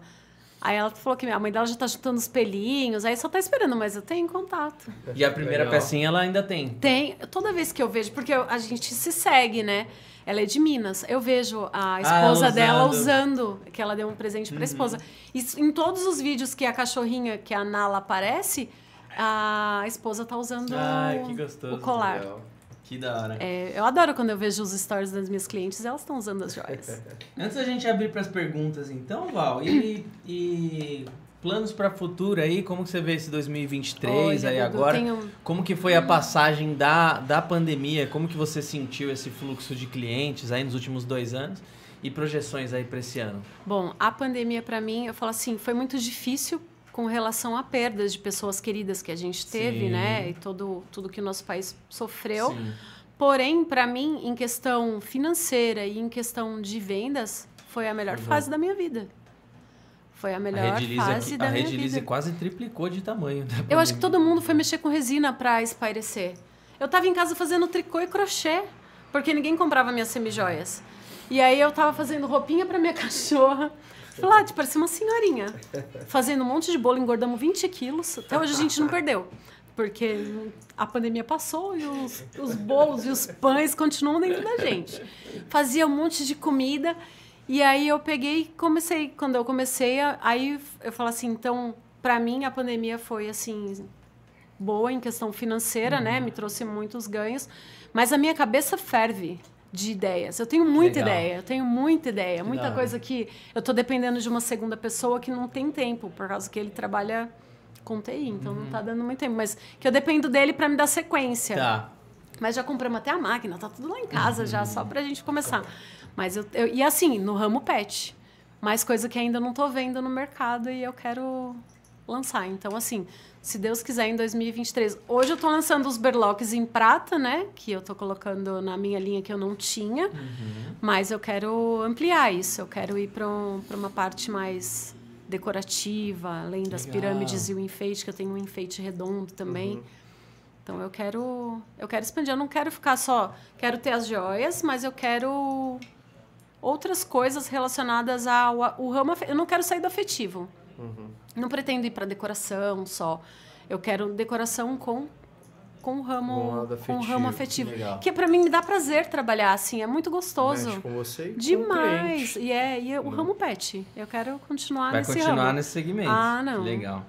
Aí ela falou que a mãe dela já tá juntando os pelinhos, aí só tá esperando, mas eu tenho contato. E a primeira Legal. pecinha ela ainda tem. Tem, toda vez que eu vejo, porque eu- a gente se segue, né? Ela é de Minas. Eu vejo a esposa ela dela usando. que ela deu um presente Uhum. pra esposa. E em todos os vídeos que a cachorrinha, que a Nala aparece, a esposa tá usando Ai, que gostoso. o colar. Legal. Que da hora. É, eu adoro quando eu vejo os stories das minhas clientes, elas estão usando as joias. Antes da gente abrir para as perguntas, então, Val, e, e planos para futuro aí? Como que você vê esse 2023 Olha, aí agora? tenho- Como que foi a passagem da, da pandemia? Como que você sentiu esse fluxo de clientes aí nos últimos dois anos? E projeções aí para esse ano? Bom, a pandemia pra mim, eu falo assim, foi muito difícil com relação a perdas de pessoas queridas que a gente teve, Sim. né? E todo, tudo que o nosso país sofreu. Sim. Porém, para mim, em questão financeira e em questão de vendas, foi a melhor bom. fase da minha vida. Foi a A melhor Redilize, fase aqui, da a minha vida. quase triplicou de tamanho. da Eu acho que todo mundo foi mexer com resina para espairecer. Eu tava em casa fazendo tricô e crochê, porque ninguém comprava minhas semijoias. E aí eu tava fazendo roupinha para minha cachorra. Falei, ah, parecia uma senhorinha. Fazendo um monte de bolo, engordamos 20 quilos. Até hoje a gente não perdeu. Porque a pandemia passou e os, os bolos e os pães continuam dentro da gente. Fazia um monte de comida. E aí eu peguei e comecei. Quando eu comecei, aí eu falo assim, então, pra mim a pandemia foi assim boa em questão financeira, né? Me trouxe muitos ganhos. Mas a minha cabeça ferve de ideias. Eu tenho muita Legal. ideia, eu tenho muita ideia. muita coisa que eu tô dependendo de uma segunda pessoa que não tem tempo, por causa que ele trabalha com TI, então não tá dando muito tempo. Mas que eu dependo dele para me dar sequência. Tá. Mas já compramos até a máquina, tá tudo lá em casa já, só pra gente começar. Mas eu, eu- e assim, no ramo pet. Mais coisa que ainda não tô vendo no mercado e eu quero lançar. Então, assim, se Deus quiser, em 2023. Hoje eu tô lançando os berlocks em prata, né? Que eu tô colocando na minha linha que eu não tinha. Mas eu quero ampliar isso. Eu quero ir pra, um, uma parte mais decorativa, além das Legal. pirâmides e o enfeite, que eu tenho um enfeite redondo também. Então eu quero, eu quero expandir. Eu não quero ficar só, quero ter as joias, mas eu quero outras coisas relacionadas ao ao ramo. Eu não quero sair do afetivo. Não pretendo ir para decoração só. Eu quero decoração com com o ramo, Com o lado com o ramo afetivo. afetivo, Legal. que para mim me dá prazer trabalhar assim, é muito gostoso. Mexe com você e com o Demais. E é, e é o ramo pet. Eu quero continuar Vai nesse continuar ramo. nesse segmento. Ah, não. Legal.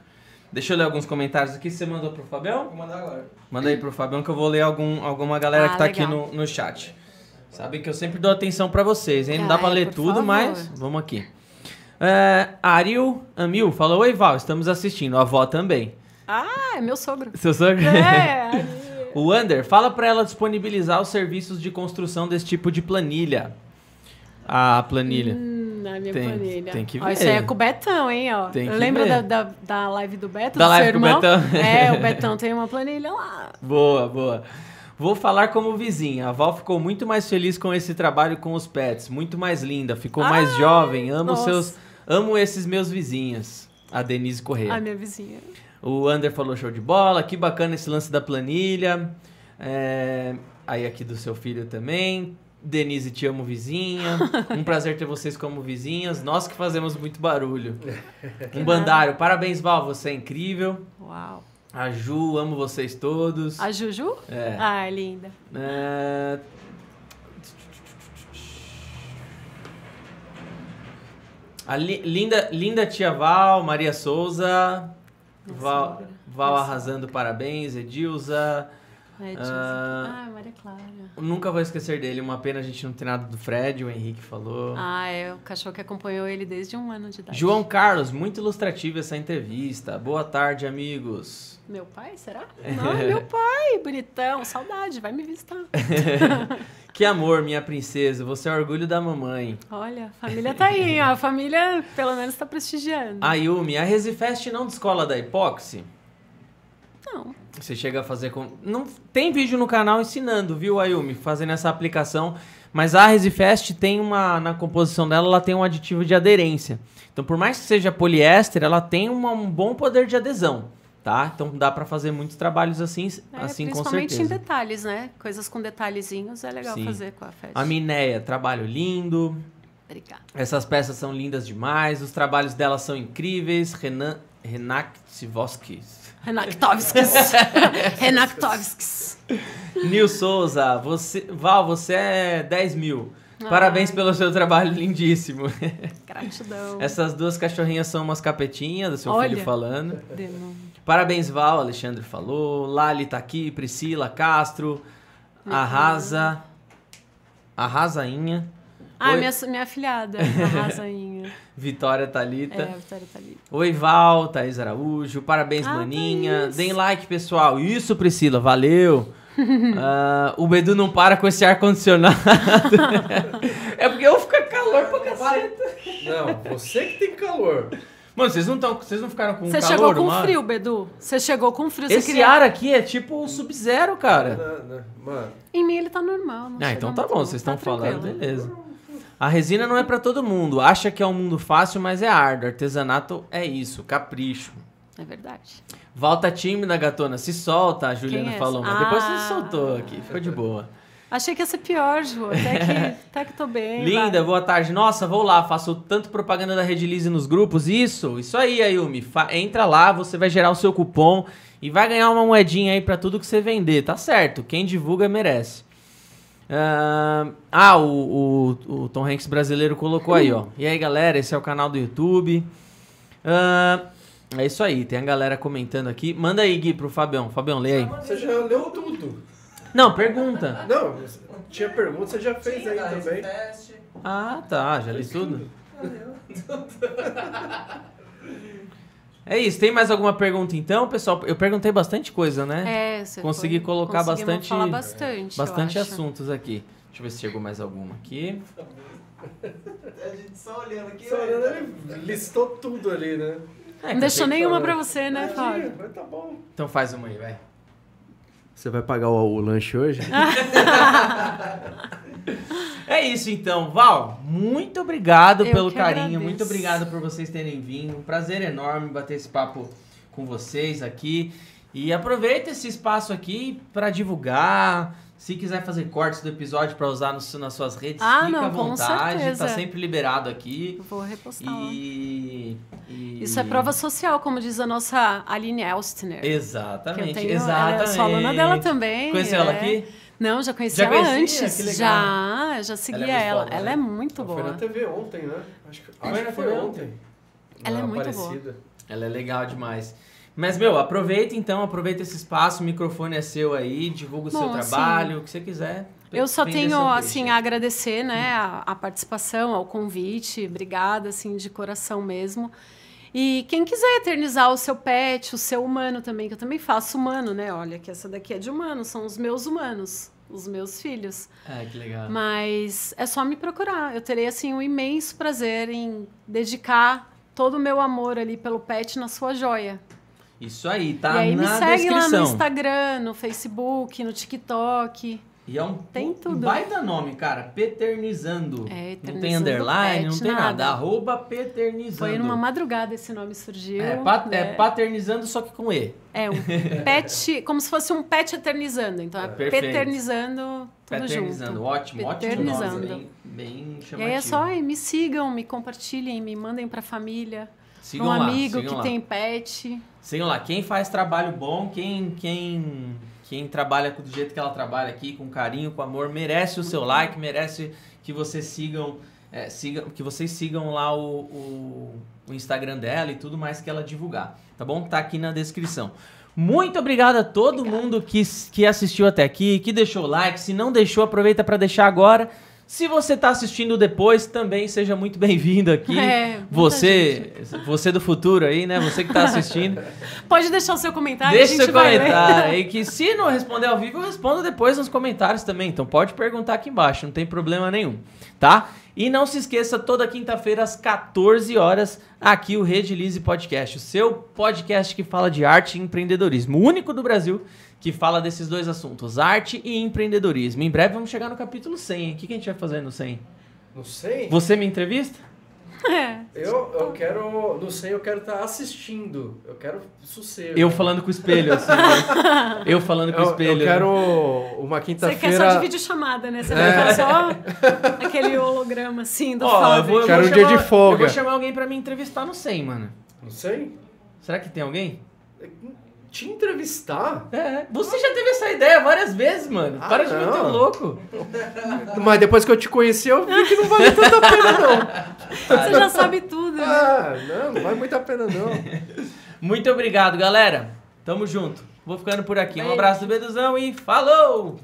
Deixa eu ler alguns comentários aqui. Você mandou pro Fabião? Vou mandar agora. Manda aí pro Fabião que eu vou ler algum, alguma galera Ah, que tá aqui legal. no, no chat. Sabem que eu sempre dou atenção pra vocês, hein? Não dá Ah, pra é, ler tudo, favor. mas vamos aqui. É, Ariel Amil falou: Oi, Val, estamos assistindo. A avó também. Ah, é meu sogro. Seu sogro? É, O Under, fala pra ela disponibilizar os serviços de construção desse tipo de planilha. A planilha. Hum, na minha Tem- planilha. tem que Ó, ver. isso aí é com o Betão, hein? Ó. Tem que lembro ver. da, da, da live do Beto, Da do live seu com o irmão. Betão. É, o Betão tem uma planilha lá. Boa, boa. Vou falar como vizinha. A Val ficou muito mais feliz com esse trabalho com os pets. Muito mais linda. Ficou mais jovem. Amo nossa. seus. Amo esses meus vizinhos. A Denise Corrêa. A minha vizinha. O Ander falou show de bola. Que bacana esse lance da planilha. É, Aí aqui do seu filho também. Denise, te amo, vizinha. Um prazer ter vocês como vizinhas. Nós que fazemos muito barulho. Um bandário. Parabéns, Val. Você é incrível. Uau. A Ju, amo vocês todos. A Juju? É. Ah, linda. É, A li- linda, linda tia Val, Maria Souza, Val. Val arrasando parabéns, Edilza. É, Ah. ah, Maria Clara. Nunca vou esquecer dele, uma pena a gente não ter nada do Fred, o Henrique falou. Ah, é o cachorro que acompanhou ele desde um ano de idade. João Carlos, muito ilustrativa essa entrevista. Boa tarde, amigos. Meu pai, será? Não, é meu pai, bonitão, saudade, vai me visitar. Que amor, minha princesa, você é orgulho da mamãe. Olha, a família tá aí, ó, a família pelo menos tá prestigiando. Ayumi, a Resifest não descola da epóxi? Não, Você chega a fazer com. Não tem vídeo no canal ensinando, viu, Ayumi, fazendo essa aplicação. Mas a Resifest tem uma. Na composição dela, ela tem um aditivo de aderência. Então, por mais que seja poliéster, ela tem uma- um bom poder de adesão. Tá? Então dá pra fazer muitos trabalhos assim, é, assim com principalmente em certeza. detalhes, né? Coisas com detalhezinhos é legal Sim. fazer com a Fed. A Minéia, trabalho lindo. Obrigada. Essas peças são lindas demais. Os trabalhos dela são incríveis. Renan Renaktivosky. Renaktovskis. Renaktovskis. Nil Souza, você, Val, você é 10 mil. Ai. Parabéns pelo seu trabalho lindíssimo. Gratidão. Essas duas cachorrinhas são umas capetinhas do seu Olha. filho falando. Demo. Parabéns, Val, Alexandre falou. Lali tá aqui, Priscila, Castro. Arrasa. Arrasainha. Ah, Oi. minha, minha afilhada, a rasainha. Vitória É, Talita. a Vitória ali. Oi, Val, Thaís Araújo. Parabéns, Ah, maninha. Thaís. Deem like, pessoal. Isso, Priscila, valeu. Ah, o Bedu não para com esse ar-condicionado. é porque eu fico calor pra caceta. Não, você que tem calor. Mano, vocês não, tão, vocês não ficaram com Você calor chegou com hora? frio, Bedu. Você chegou com frio. Esse você queria... ar aqui é tipo o Sub-Zero, cara. Não, não, Mano, Em mim ele tá normal. Não Ah, então tá bom, vocês Tá estão falando, tranquilo. beleza. A resina não é pra todo mundo. Acha que é um mundo fácil, mas é árduo. Artesanato é isso, capricho. É verdade. Volta tímida, gatona. Se solta, a Juliana é falou. Mas depois você Ah. soltou aqui, ficou de boa. Achei que ia ser pior, Ju. Até que, até que tô bem. Linda, vai. boa tarde. Nossa, vou lá, faço tanto propaganda da Redilize nos grupos. Isso, isso aí, Ayumi. Fa- entra lá, você vai gerar o seu cupom e vai ganhar uma moedinha aí pra tudo que você vender. Tá certo, quem divulga merece. Ah, ah, o, o, o Tom Hanks brasileiro colocou aí, ó. E aí, galera, esse é o canal do YouTube. Ah, É isso aí, tem a galera comentando aqui. Manda aí, Gui, pro Fabião. Fabião, lê aí. Você já leu tudo. Não, pergunta. Não, tinha pergunta, você já fez aí também. teste. Ah, tá, já li tudo. É isso, tem mais alguma pergunta então, pessoal? Eu perguntei bastante coisa, né? É, você Consegui foi- colocar bastante- falar bastante, Bastante assuntos aqui. Deixa eu ver se chegou mais alguma aqui. A gente só olhando aqui. Só olhando, ele listou tudo ali, né? É, Não deixou nenhuma falar. pra você, né, Fábio? Mas tá bom. Então faz uma aí, vai. Você vai pagar o, o lanche hoje? É isso então, Val. Muito obrigado Eu pelo carinho, agradeço. muito obrigado por vocês terem vindo. Um prazer enorme bater esse papo com vocês aqui. E aproveita esse espaço aqui para divulgar. Se quiser fazer cortes do episódio para usar no- nas suas redes, Ah, fica não, à vontade. certeza. Tá sempre liberado aqui. Eu Vou repostar. E, e- Isso é prova social, como diz a nossa Aline Elstner. Exatamente, Que eu tenho, exatamente. Ela, eu sou aluna dela também. Conheceu ela é. aqui? Não, já conheci Já ela conhecia? antes. Que legal. Já, eu já seguia Ela é ela. foda, ela né? é muito Foi na boa. TV ontem, né? Acho que, Foi acho na que foi TV ontem. Ela é Uma muito boa. parecida. Ela é legal demais. Mas, meu, aproveita então, aproveita esse espaço, o microfone é seu aí, divulga o seu Bom, assim, trabalho, o que você quiser. Eu só tenho, seu assim, a agradecer, né, a, a participação, ao convite. Obrigada, assim, de coração mesmo. E quem quiser eternizar o seu pet, o seu humano também, que eu também faço humano, né? Olha, que essa daqui é de humano, são os meus humanos, os meus filhos. É, que legal. Mas é só me procurar. Eu terei, assim, um imenso prazer em dedicar todo o meu amor ali pelo pet na sua joia. Isso aí, tá e aí me na segue lá descrição. no Instagram, no Facebook, no TikTok. E é um, Tem um tudo. baita nome, cara. Peternizando. É, não tem Eternizando underline, Pet, não tem nada. nada. Arroba Peternizando. Foi numa madrugada esse nome surgiu. é, pa- é né? paternizando, só que com E. É um pet, como se fosse um pet eternizando. Então é Perfeito. peternizando tudo Peternizando. junto. Ótimo, ótimo nome. Peternizando. Bem, bem E chamativo. aí é só, "Ai, me sigam, me compartilhem, me mandem pra família, Sigam um lá, amigo que lá. tem pet. Sigam lá, quem faz trabalho bom, quem, quem, quem trabalha do jeito que ela trabalha aqui, com carinho, com amor, merece o seu like, merece que vocês sigam, é, sigam que vocês sigam lá o, o, o Instagram dela e tudo mais que ela divulgar, tá bom? Tá aqui na descrição. Muito obrigado a todo mundo que, que assistiu até aqui, que deixou like. Se não deixou, aproveita para deixar agora. Se você tá assistindo depois, também seja muito bem-vindo aqui. É, você, você do futuro aí, né? Você que tá assistindo. Pode deixar o seu comentário, Deixa gente seu comentário aí, que se não responder ao vivo, eu respondo depois nos comentários também. Então pode perguntar aqui embaixo, não tem problema nenhum, tá? E não se esqueça, toda quinta-feira às 14 horas, aqui o Rede Lise Podcast, o seu podcast que fala de arte e empreendedorismo, o único do Brasil que fala desses dois assuntos, arte e empreendedorismo. Em breve vamos chegar no capítulo 100, hein? O que que a gente vai fazer no 100? Não sei. Você me entrevista? É. Eu, eu quero. Não sei, eu quero estar assistindo. Eu quero sossego. Eu falando com o espelho, assim. né? Eu falando com o espelho. eu né? quero uma Você quer quinta-feira. só de videochamada, né? Você vai ficar só aquele holograma assim do Ó, eu vou, eu Quero vou um dia chamar- de folga. Eu vou chamar alguém pra me entrevistar no 100, mano. Não sei. Será que tem alguém? Te entrevistar? É, você já teve essa ideia várias vezes, mano. Ah, Para de meter não. o louco. Mas depois que eu te conheci, eu vi que não vale tanta pena, não. Você já sabe tudo. né? Ah, não, não vale muito a pena, não. Muito obrigado, galera. Tamo junto. Vou ficando por aqui. Um abraço do Beduzão e falou!